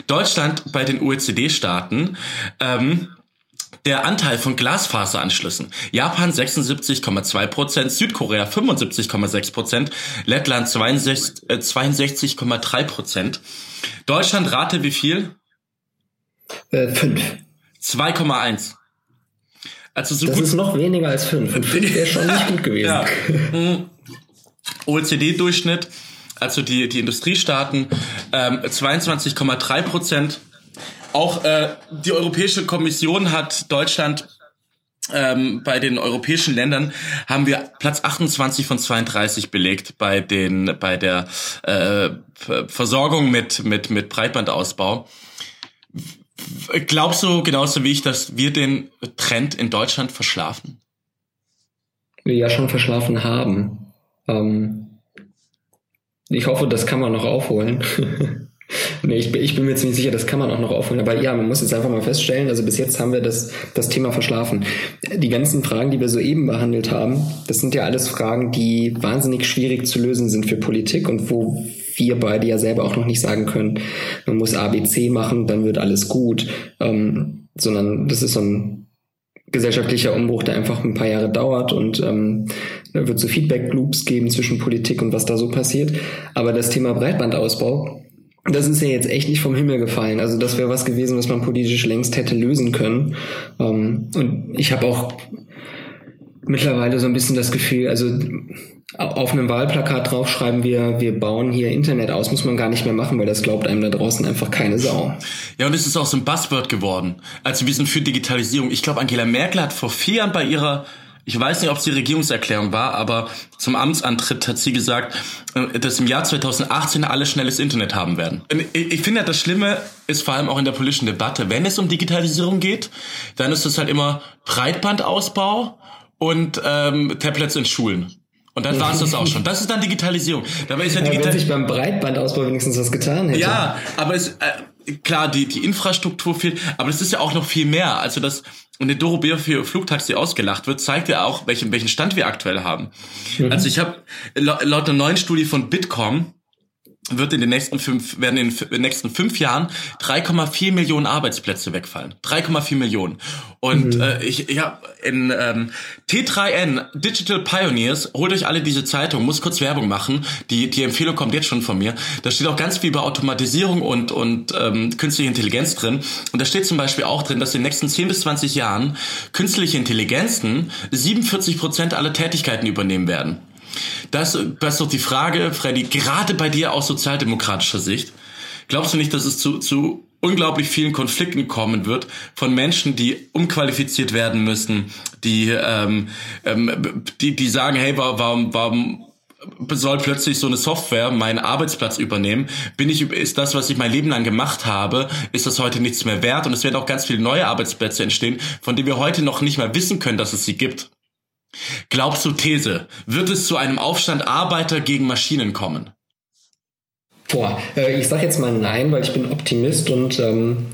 B: Deutschland bei den OECD-Staaten ähm, der Anteil von Glasfaseranschlüssen. Japan 76,2 Prozent, Südkorea 75,6 Prozent, Lettland 62,3 äh, Prozent. Deutschland rate wie viel?
A: Äh, fünf.
B: 2,1.
A: Also so das ist noch weniger als fünf. Und fünf wäre schon nicht gut gewesen. Ja.
B: Mhm. OECD-Durchschnitt, also die, die Industriestaaten, ähm, 22,3 Prozent. Auch äh, die Europäische Kommission hat Deutschland ähm, bei den europäischen Ländern haben wir Platz 28 von 32 belegt bei den bei der äh, Versorgung mit mit mit Breitbandausbau. Glaubst du genauso wie ich, dass wir den Trend in Deutschland verschlafen?
A: Ja schon verschlafen haben. Ähm, ich hoffe, das kann man noch aufholen. Nee, ich, ich, bin mir ziemlich sicher, das kann man auch noch aufholen. Aber ja, man muss jetzt einfach mal feststellen, also bis jetzt haben wir das, das Thema verschlafen. Die ganzen Fragen, die wir soeben behandelt haben, das sind ja alles Fragen, die wahnsinnig schwierig zu lösen sind für Politik und wo wir beide ja selber auch noch nicht sagen können, man muss ABC machen, dann wird alles gut. Ähm, sondern das ist so ein gesellschaftlicher Umbruch, der einfach ein paar Jahre dauert und ähm, da wird so Feedback-Loops geben zwischen Politik und was da so passiert. Aber das Thema Breitbandausbau, das ist ja jetzt echt nicht vom Himmel gefallen. Also das wäre was gewesen, was man politisch längst hätte lösen können. Ähm, und ich habe auch mittlerweile so ein bisschen das Gefühl, also auf einem Wahlplakat draufschreiben wir, wir bauen hier Internet aus, muss man gar nicht mehr machen, weil das glaubt einem da draußen einfach keine Sau.
B: Ja, und es ist auch so ein Buzzword geworden. Also wir sind für Digitalisierung. Ich glaube, Angela Merkel hat vor vier Jahren bei ihrer ich weiß nicht, ob es die Regierungserklärung war, aber zum Amtsantritt hat sie gesagt, äh, dass im Jahr 2018 alle schnelles Internet haben werden. Ich finde, das Schlimme ist vor allem auch in der politischen Debatte, wenn es um Digitalisierung geht, dann ist es halt immer Breitbandausbau und ähm, Tablets in Schulen. Und dann war es das auch schon. Das ist dann Digitalisierung.
A: Dabei ist ja, ja digital wenn sich beim Breitbandausbau wenigstens was getan hätte.
B: Ja, aber es, äh, klar, die, die Infrastruktur fehlt, aber es ist ja auch noch viel mehr. Also das, und der Doro Bär für Flugtaxi ausgelacht wird, zeigt ja auch, welchen, welchen Stand wir aktuell haben. Mhm. Also ich habe laut einer neuen Studie von Bitkom wird in den nächsten fünf, werden in den nächsten fünf Jahren 3,4 Millionen Arbeitsplätze wegfallen. 3,4 Millionen. Und mhm. äh, ich, ja, in ähm, T3N, Digital Pioneers, holt euch alle diese Zeitung, muss kurz Werbung machen. Die, die Empfehlung kommt jetzt schon von mir. Da steht auch ganz viel über Automatisierung und, und ähm, künstliche Intelligenz drin. Und da steht zum Beispiel auch drin, dass in den nächsten 10 bis 20 Jahren künstliche Intelligenzen 47 Prozent aller Tätigkeiten übernehmen werden. Das, das ist doch die Frage, Freddy, gerade bei dir aus sozialdemokratischer Sicht. Glaubst du nicht, dass es zu, zu unglaublich vielen Konflikten kommen wird von Menschen, die umqualifiziert werden müssen, die, ähm, ähm, die, die sagen, hey, warum, warum soll plötzlich so eine Software meinen Arbeitsplatz übernehmen? Bin ich, ist das, was ich mein Leben lang gemacht habe, ist das heute nichts mehr wert? Und es werden auch ganz viele neue Arbeitsplätze entstehen, von denen wir heute noch nicht mal wissen können, dass es sie gibt. Glaubst du, These, wird es zu einem Aufstand Arbeiter gegen Maschinen kommen?
A: Boah, äh, ich sage jetzt mal nein, weil ich bin Optimist und ähm,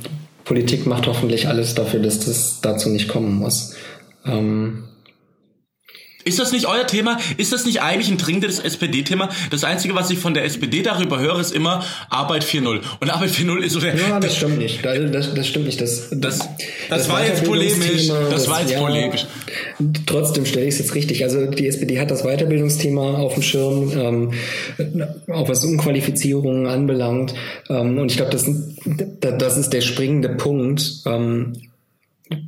A: Politik macht hoffentlich alles dafür, dass das dazu nicht kommen muss. Ähm,
B: ist das nicht euer Thema? Ist das nicht eigentlich ein dringendes SPD-Thema? Das Einzige, was ich von der SPD darüber höre, ist immer Arbeit 4.0. Und Arbeit 4.0 ist so der...
A: Ja, das, stimmt nicht. Das, das, das stimmt nicht. Das,
B: das, das, das war jetzt polemisch. Das, war jetzt ja, polemisch.
A: Trotzdem stelle ich es jetzt richtig. Also die SPD hat das Weiterbildungsthema auf dem Schirm, ähm, auch was Umqualifizierungen anbelangt. Ähm, und ich glaube, das, das ist der springende Punkt. Ähm,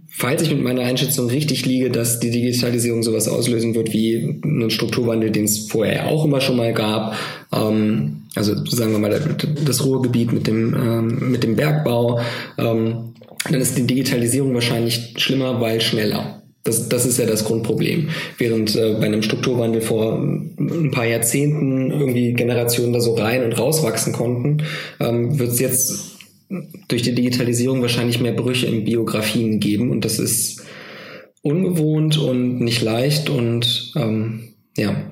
A: falls ich mit meiner Einschätzung richtig liege, dass die Digitalisierung sowas auslösen wird wie einen Strukturwandel, den es vorher auch immer schon mal gab, ähm, also sagen wir mal das Ruhrgebiet mit dem, ähm, mit dem Bergbau, ähm, dann ist die Digitalisierung wahrscheinlich schlimmer, weil schneller. Das, das ist ja das Grundproblem. Während äh, bei einem Strukturwandel vor ein paar Jahrzehnten irgendwie Generationen da so rein und rauswachsen konnten, ähm, wird es jetzt durch die Digitalisierung wahrscheinlich mehr Brüche in Biografien geben und das ist ungewohnt und nicht leicht und ähm, ja,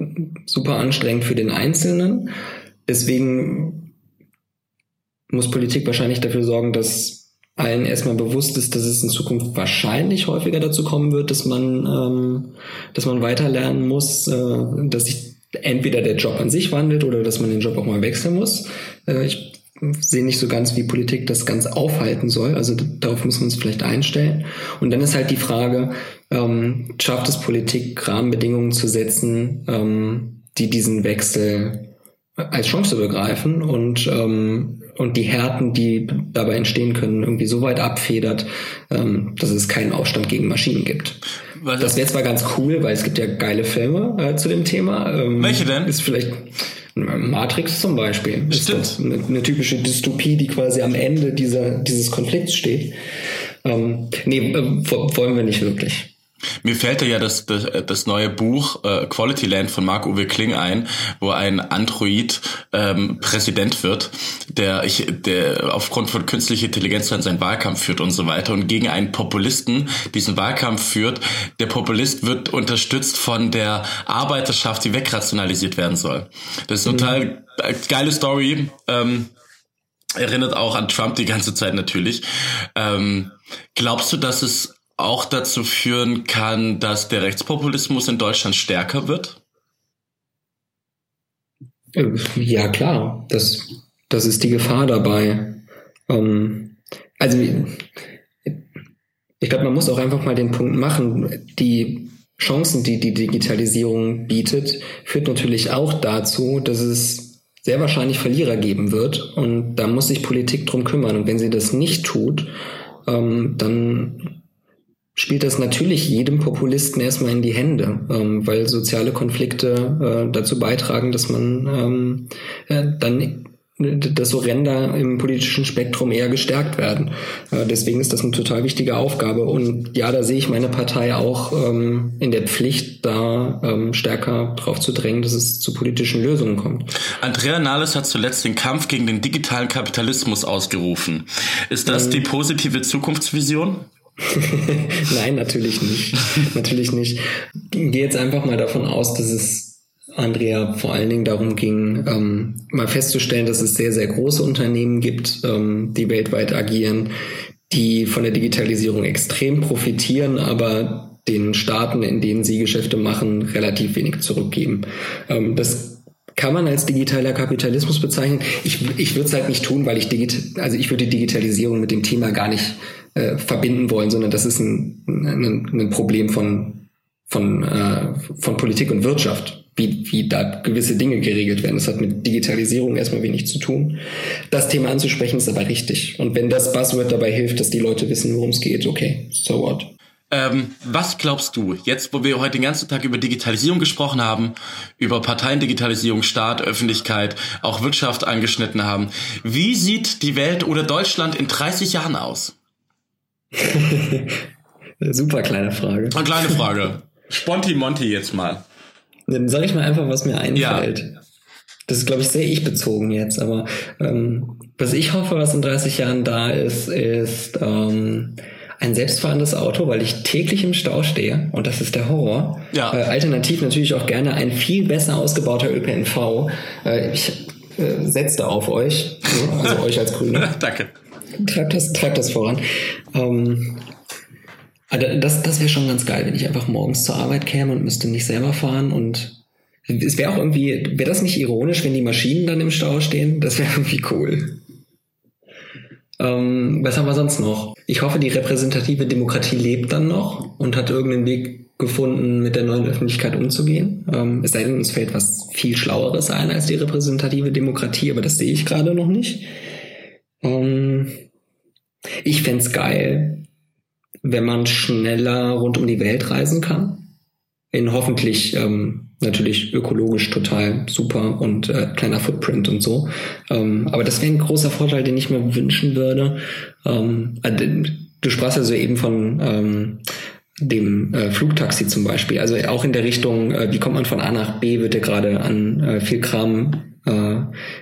A: super anstrengend für den Einzelnen. Deswegen muss Politik wahrscheinlich dafür sorgen, dass allen erstmal bewusst ist, dass es in Zukunft wahrscheinlich häufiger dazu kommen wird, dass man, ähm, dass man weiterlernen muss, äh, dass sich entweder der Job an sich wandelt oder dass man den Job auch mal wechseln muss. Äh, ich sehe nicht so ganz, wie Politik das ganz aufhalten soll. Also darauf müssen wir uns vielleicht einstellen. Und dann ist halt die Frage, ähm, schafft es Politik, Rahmenbedingungen zu setzen, ähm, die diesen Wechsel als Chance begreifen und, ähm, und die Härten, die dabei entstehen können, irgendwie so weit abfedert, ähm, dass es keinen Aufstand gegen Maschinen gibt. Was das wäre zwar ganz cool, weil es gibt ja geile Filme äh, zu dem Thema.
B: Ähm, Welche denn?
A: Ist vielleicht Matrix zum Beispiel
B: Stimmt.
A: ist eine, eine, typische Dystopie, die quasi am Ende dieser, dieses Konflikts steht. Ähm, nee, äh, wollen wir nicht wirklich.
B: Mir fällt ja das, das, das neue Buch äh, Quality Land von Marc-Uwe Kling ein, wo ein Android ähm, Präsident wird, der, ich, der aufgrund von künstlicher Intelligenz dann seinen Wahlkampf führt und so weiter und gegen einen Populisten diesen Wahlkampf führt. Der Populist wird unterstützt von der Arbeiterschaft, die wegrationalisiert werden soll. Das ist mhm. total geile Story. Ähm, erinnert auch an Trump die ganze Zeit natürlich. Ähm, glaubst du, dass es auch dazu führen kann, dass der Rechtspopulismus in Deutschland stärker wird?
A: Äh, ja, klar. Das, das ist die Gefahr dabei. Ähm, also, ich glaube, man muss auch einfach mal den Punkt machen, die Chancen, die die Digitalisierung bietet, führt natürlich auch dazu, dass es sehr wahrscheinlich Verlierer geben wird. Und da muss sich Politik drum kümmern. Und wenn sie das nicht tut, ähm, dann spielt das natürlich jedem Populisten erstmal in die Hände, ähm, weil soziale Konflikte äh, dazu beitragen, dass man ähm, äh, dann dass so Ränder im politischen Spektrum eher gestärkt werden. Äh, deswegen ist das eine total wichtige Aufgabe. Und ja, da sehe ich meine Partei auch ähm, in der Pflicht, da ähm, stärker drauf zu drängen, dass es zu politischen Lösungen kommt.
B: Andrea Nahles hat zuletzt den Kampf gegen den digitalen Kapitalismus ausgerufen. Ist das ähm, die positive Zukunftsvision?
A: Nein, natürlich nicht. natürlich nicht. Ich gehe jetzt einfach mal davon aus, dass es Andrea vor allen Dingen darum ging, ähm, mal festzustellen, dass es sehr, sehr große Unternehmen gibt, ähm, die weltweit agieren, die von der Digitalisierung extrem profitieren, aber den Staaten, in denen sie Geschäfte machen, relativ wenig zurückgeben. Ähm, das kann man als digitaler Kapitalismus bezeichnen. Ich, ich würde es halt nicht tun, weil ich digit also ich würde Digitalisierung mit dem Thema gar nicht äh, verbinden wollen, sondern das ist ein, ein, ein Problem von, von, äh, von Politik und Wirtschaft, wie, wie da gewisse Dinge geregelt werden. Das hat mit Digitalisierung erstmal wenig zu tun. Das Thema anzusprechen ist aber richtig. Und wenn das Buzzword dabei hilft, dass die Leute wissen, worum es geht, okay, so what.
B: Ähm, was glaubst du, jetzt wo wir heute den ganzen Tag über Digitalisierung gesprochen haben, über Parteiendigitalisierung, Staat, Öffentlichkeit, auch Wirtschaft angeschnitten haben, wie sieht die Welt oder Deutschland in 30 Jahren aus?
A: Super kleine Frage.
B: Eine kleine Frage. Sponti Monti jetzt mal.
A: Dann sage ich mal einfach, was mir einfällt. Ja. Das ist, glaube ich, sehr ich bezogen jetzt, aber ähm, was ich hoffe, was in 30 Jahren da ist, ist ähm, ein selbstfahrendes Auto, weil ich täglich im Stau stehe und das ist der Horror. Ja. Äh, alternativ natürlich auch gerne ein viel besser ausgebauter ÖPNV. Äh, ich äh, setze da auf euch, also euch als Grüne.
B: Danke.
A: Treibt das, treibt das voran. Ähm, also das, das wäre schon ganz geil, wenn ich einfach morgens zur Arbeit käme und müsste nicht selber fahren und es wäre auch irgendwie, wäre das nicht ironisch, wenn die Maschinen dann im Stau stehen? Das wäre irgendwie cool. Ähm, was haben wir sonst noch? Ich hoffe, die repräsentative Demokratie lebt dann noch und hat irgendeinen Weg gefunden, mit der neuen Öffentlichkeit umzugehen. Ähm, es sei denn, uns fällt was viel Schlaueres ein als die repräsentative Demokratie, aber das sehe ich gerade noch nicht. Ähm, ich fände geil, wenn man schneller rund um die Welt reisen kann. In hoffentlich ähm, natürlich ökologisch total super und äh, kleiner Footprint und so. Ähm, aber das wäre ein großer Vorteil, den ich mir wünschen würde. Ähm, äh, du sprachst ja so eben von ähm, dem äh, Flugtaxi zum Beispiel. Also auch in der Richtung, äh, wie kommt man von A nach B, wird ja gerade an äh, viel Kram äh,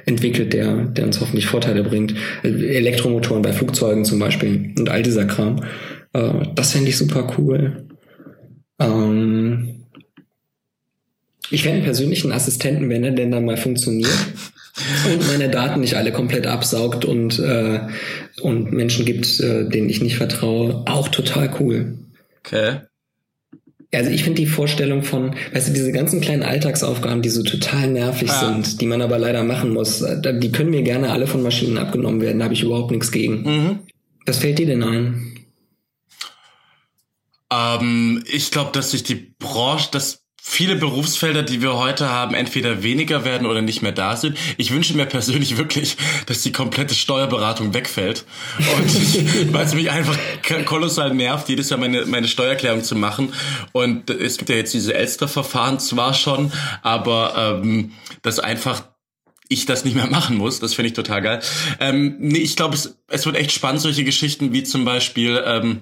A: entwickelt, der, der uns hoffentlich Vorteile bringt. Elektromotoren bei Flugzeugen zum Beispiel und all dieser Kram. Äh, das fände ich super cool. Ähm, ich fände einen persönlichen Assistenten, wenn er denn dann mal funktioniert und meine Daten nicht alle komplett absaugt und, äh, und Menschen gibt, äh, denen ich nicht vertraue, auch total cool.
B: Okay.
A: Also ich finde die Vorstellung von, weißt du, diese ganzen kleinen Alltagsaufgaben, die so total nervig ja. sind, die man aber leider machen muss, äh, die können mir gerne alle von Maschinen abgenommen werden, da habe ich überhaupt nichts gegen. Mhm. Was fällt dir denn ein?
B: Ähm, ich glaube, dass sich die Branche, dass viele Berufsfelder, die wir heute haben, entweder weniger werden oder nicht mehr da sind. Ich wünsche mir persönlich wirklich, dass die komplette Steuerberatung wegfällt. Und weil es mich einfach kolossal nervt, jedes Jahr meine, meine Steuererklärung zu machen. Und es gibt ja jetzt diese Elster-Verfahren zwar schon, aber ähm, das einfach ich das nicht mehr machen muss. Das finde ich total geil. Ähm, nee, ich glaube, es, es wird echt spannend, solche Geschichten wie zum Beispiel ähm,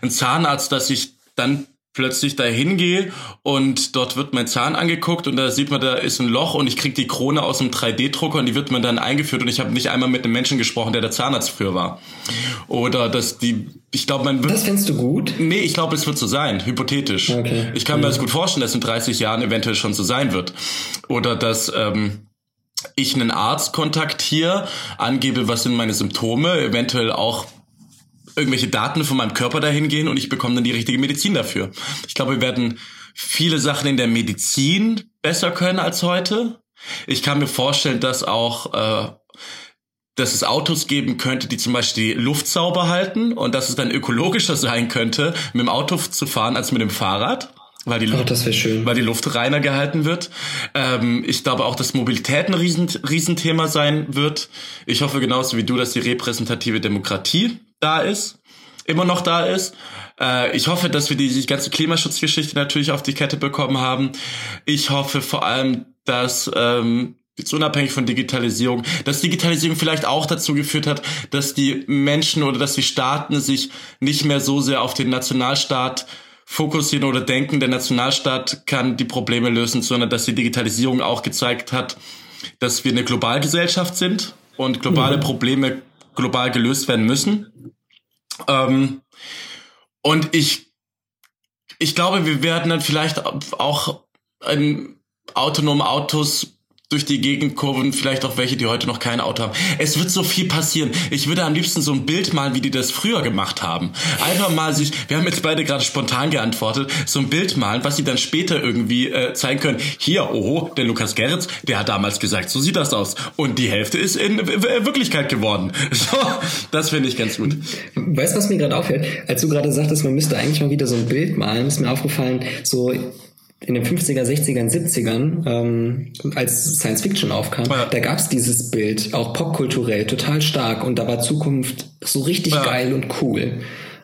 B: ein Zahnarzt, dass ich dann plötzlich da hingehe und dort wird mein Zahn angeguckt und da sieht man, da ist ein Loch und ich krieg die Krone aus einem 3D-Drucker und die wird mir dann eingeführt und ich habe nicht einmal mit einem Menschen gesprochen, der der Zahnarzt früher war. Oder dass die, ich glaube, man
A: wird... Das findest du gut?
B: Nee, ich glaube, es wird so sein, hypothetisch. Okay. Ich kann mir das gut vorstellen, dass in 30 Jahren eventuell schon so sein wird. Oder dass... Ähm, ich einen Arzt kontaktiere, angebe, was sind meine Symptome, eventuell auch irgendwelche Daten von meinem Körper dahin gehen und ich bekomme dann die richtige Medizin dafür. Ich glaube, wir werden viele Sachen in der Medizin besser können als heute. Ich kann mir vorstellen, dass auch äh, dass es Autos geben könnte, die zum Beispiel die Luft sauber halten und dass es dann ökologischer sein könnte, mit dem Auto zu fahren als mit dem Fahrrad. Weil die,
A: oh, das schön.
B: weil die Luft reiner gehalten wird. Ähm, ich glaube auch, dass Mobilität ein Riesen, Riesenthema sein wird. Ich hoffe genauso wie du, dass die repräsentative Demokratie da ist, immer noch da ist. Äh, ich hoffe, dass wir die, die ganze Klimaschutzgeschichte natürlich auf die Kette bekommen haben. Ich hoffe vor allem, dass ähm, jetzt unabhängig von Digitalisierung, dass Digitalisierung vielleicht auch dazu geführt hat, dass die Menschen oder dass die Staaten sich nicht mehr so sehr auf den Nationalstaat fokussieren oder denken, der Nationalstaat kann die Probleme lösen, sondern dass die Digitalisierung auch gezeigt hat, dass wir eine Globalgesellschaft sind und globale mhm. Probleme global gelöst werden müssen. Ähm, und ich, ich glaube, wir werden dann vielleicht auch ein autonome Autos durch die Gegend kurven, vielleicht auch welche, die heute noch kein Auto haben. Es wird so viel passieren. Ich würde am liebsten so ein Bild malen, wie die das früher gemacht haben. Einfach mal sich, wir haben jetzt beide gerade spontan geantwortet, so ein Bild malen, was sie dann später irgendwie äh, zeigen können. Hier, oh, der Lukas Gerritz, der hat damals gesagt, so sieht das aus. Und die Hälfte ist in Wirklichkeit geworden. So, das finde ich ganz gut.
A: Weißt du, was mir gerade auffällt? Als du gerade sagtest, man müsste eigentlich mal wieder so ein Bild malen, ist mir aufgefallen, so in den 50er, 60er, 70ern, ähm, als Science Fiction aufkam, ja. da gab es dieses Bild, auch popkulturell, total stark und da war Zukunft so richtig ja. geil und cool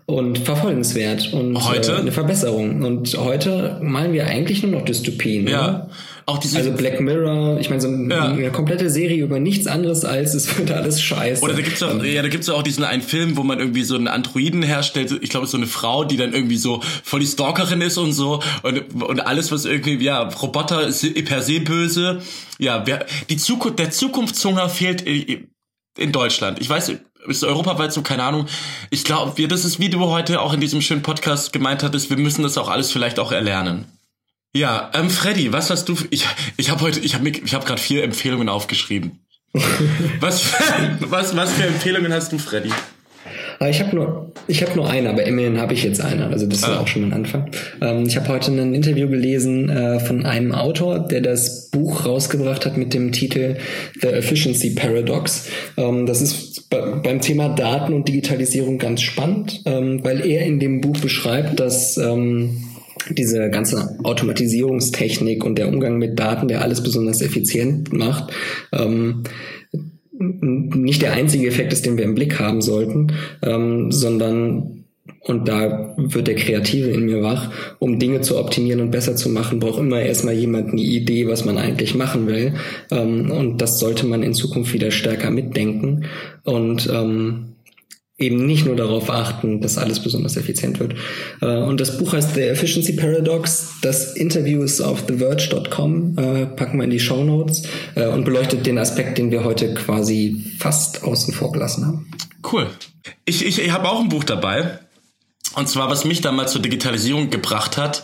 A: und verfolgenswert und
B: heute?
A: Äh, eine Verbesserung. Und heute malen wir eigentlich nur noch Dystopien. Ja. Oder? Auch diese also Black Mirror, ich meine, so eine, ja. eine komplette Serie über nichts anderes als es wird alles scheiße.
B: Oder da gibt's auch, ja, da gibt's auch diesen einen Film, wo man irgendwie so einen Androiden herstellt. Ich glaube, so eine Frau, die dann irgendwie so voll die Stalkerin ist und so und, und alles, was irgendwie, ja, Roboter ist per se böse. Ja, wer, die Zukunft, der Zukunftshunger fehlt in Deutschland. Ich weiß, ist europaweit so, keine Ahnung. Ich glaube, wir, das ist, wie du heute auch in diesem schönen Podcast gemeint hattest, wir müssen das auch alles vielleicht auch erlernen. Ja, ähm, Freddy, was hast du? Ich, ich habe heute, ich habe ich habe gerade vier Empfehlungen aufgeschrieben. was, was, was für Empfehlungen hast du, Freddy?
A: Ich habe nur, ich habe nur eine, aber immerhin habe ich jetzt eine. Also das ist ah. auch schon ein Anfang. Ähm, ich habe heute ein Interview gelesen äh, von einem Autor, der das Buch rausgebracht hat mit dem Titel The Efficiency Paradox. Ähm, das ist beim Thema Daten und Digitalisierung ganz spannend, ähm, weil er in dem Buch beschreibt, dass ähm, diese ganze Automatisierungstechnik und der Umgang mit Daten, der alles besonders effizient macht, ähm, nicht der einzige Effekt ist, den wir im Blick haben sollten, ähm, sondern und da wird der Kreative in mir wach, um Dinge zu optimieren und besser zu machen, braucht immer erstmal jemand eine Idee, was man eigentlich machen will. Ähm, und das sollte man in Zukunft wieder stärker mitdenken. Und ähm, eben nicht nur darauf achten, dass alles besonders effizient wird. Äh, und das Buch heißt The Efficiency Paradox. Das Interview ist auf theverge.com, äh, packen wir in die Show Notes äh, und beleuchtet den Aspekt, den wir heute quasi fast außen vor gelassen haben.
B: Cool. Ich, ich, ich habe auch ein Buch dabei. Und zwar, was mich damals zur Digitalisierung gebracht hat,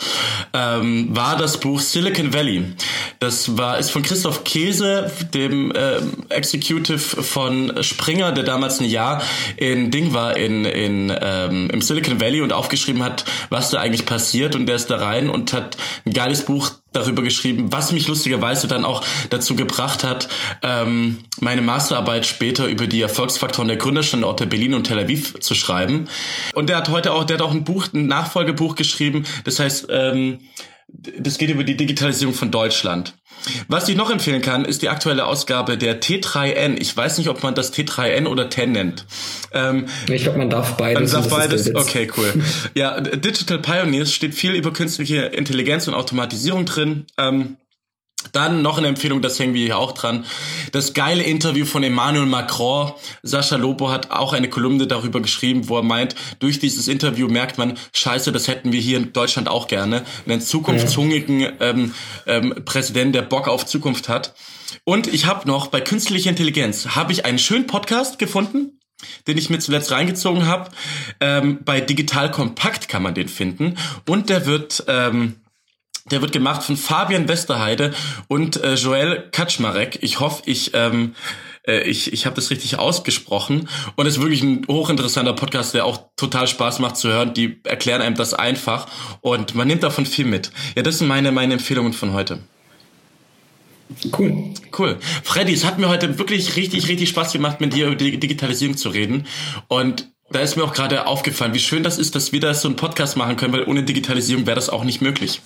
B: ähm, war das Buch Silicon Valley. Das war ist von Christoph Käse, dem äh, Executive von Springer, der damals ein Jahr in Ding war in, in ähm, im Silicon Valley und aufgeschrieben hat, was da eigentlich passiert. Und der ist da rein und hat ein geiles Buch darüber geschrieben, was mich lustigerweise dann auch dazu gebracht hat, ähm, meine Masterarbeit später über die Erfolgsfaktoren der Gründerstandorte Berlin und Tel Aviv zu schreiben. Und der hat heute auch, der hat auch ein Buch, ein Nachfolgebuch geschrieben, das heißt, ähm, das geht über die Digitalisierung von Deutschland. Was ich noch empfehlen kann, ist die aktuelle Ausgabe der T3N. Ich weiß nicht, ob man das T3N oder 10 nennt.
A: Ähm, ich glaube, man darf beides.
B: Man darf beides. Okay, cool. ja, Digital Pioneers steht viel über künstliche Intelligenz und Automatisierung drin. Ähm, dann noch eine Empfehlung, das hängen wir hier auch dran. Das geile Interview von Emmanuel Macron. Sascha Lobo hat auch eine Kolumne darüber geschrieben, wo er meint, durch dieses Interview merkt man, scheiße, das hätten wir hier in Deutschland auch gerne. Einen zukunftshungrigen ähm, ähm, Präsident, der Bock auf Zukunft hat. Und ich habe noch bei künstlicher Intelligenz, habe ich einen schönen Podcast gefunden, den ich mir zuletzt reingezogen habe. Ähm, bei Digital Kompakt kann man den finden. Und der wird... Ähm, Der wird gemacht von Fabian Westerheide und äh, Joel Kaczmarek. Ich hoffe, ich ähm, äh, ich, ich habe das richtig ausgesprochen. Und es ist wirklich ein hochinteressanter Podcast, der auch total Spaß macht zu hören. Die erklären einem das einfach und man nimmt davon viel mit. Ja, das sind meine, meine Empfehlungen von heute.
A: Cool.
B: Cool. Freddy, es hat mir heute wirklich richtig, richtig Spaß gemacht, mit dir über die Digitalisierung zu reden. Und da ist mir auch gerade aufgefallen, wie schön das ist, dass wir da so einen Podcast machen können, weil ohne Digitalisierung wäre das auch nicht möglich.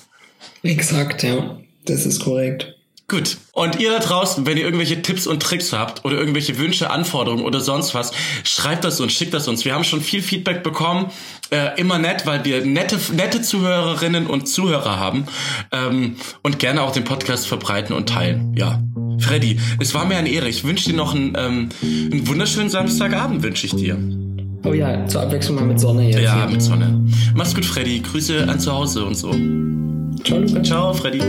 A: Exakt, ja. Das ist korrekt.
B: Gut. Und ihr da draußen, wenn ihr irgendwelche Tipps und Tricks habt oder irgendwelche Wünsche, Anforderungen oder sonst was, schreibt das uns, schickt das uns. Wir haben schon viel Feedback bekommen. Äh, immer nett, weil wir nette, nette Zuhörerinnen und Zuhörer haben. Ähm, und gerne auch den Podcast verbreiten und teilen. Ja. Freddy, es war mir eine Ehre. Ich wünsche dir noch einen, ähm, einen wunderschönen Samstagabend, wünsche ich dir.
A: Oh ja, zur Abwechslung mal mit Sonne jetzt.
B: Ja, hier. mit Sonne. Mach's gut, Freddy. Grüße an zu Hause und so.
A: Ciao, Luca.
B: Ciao, Freddy.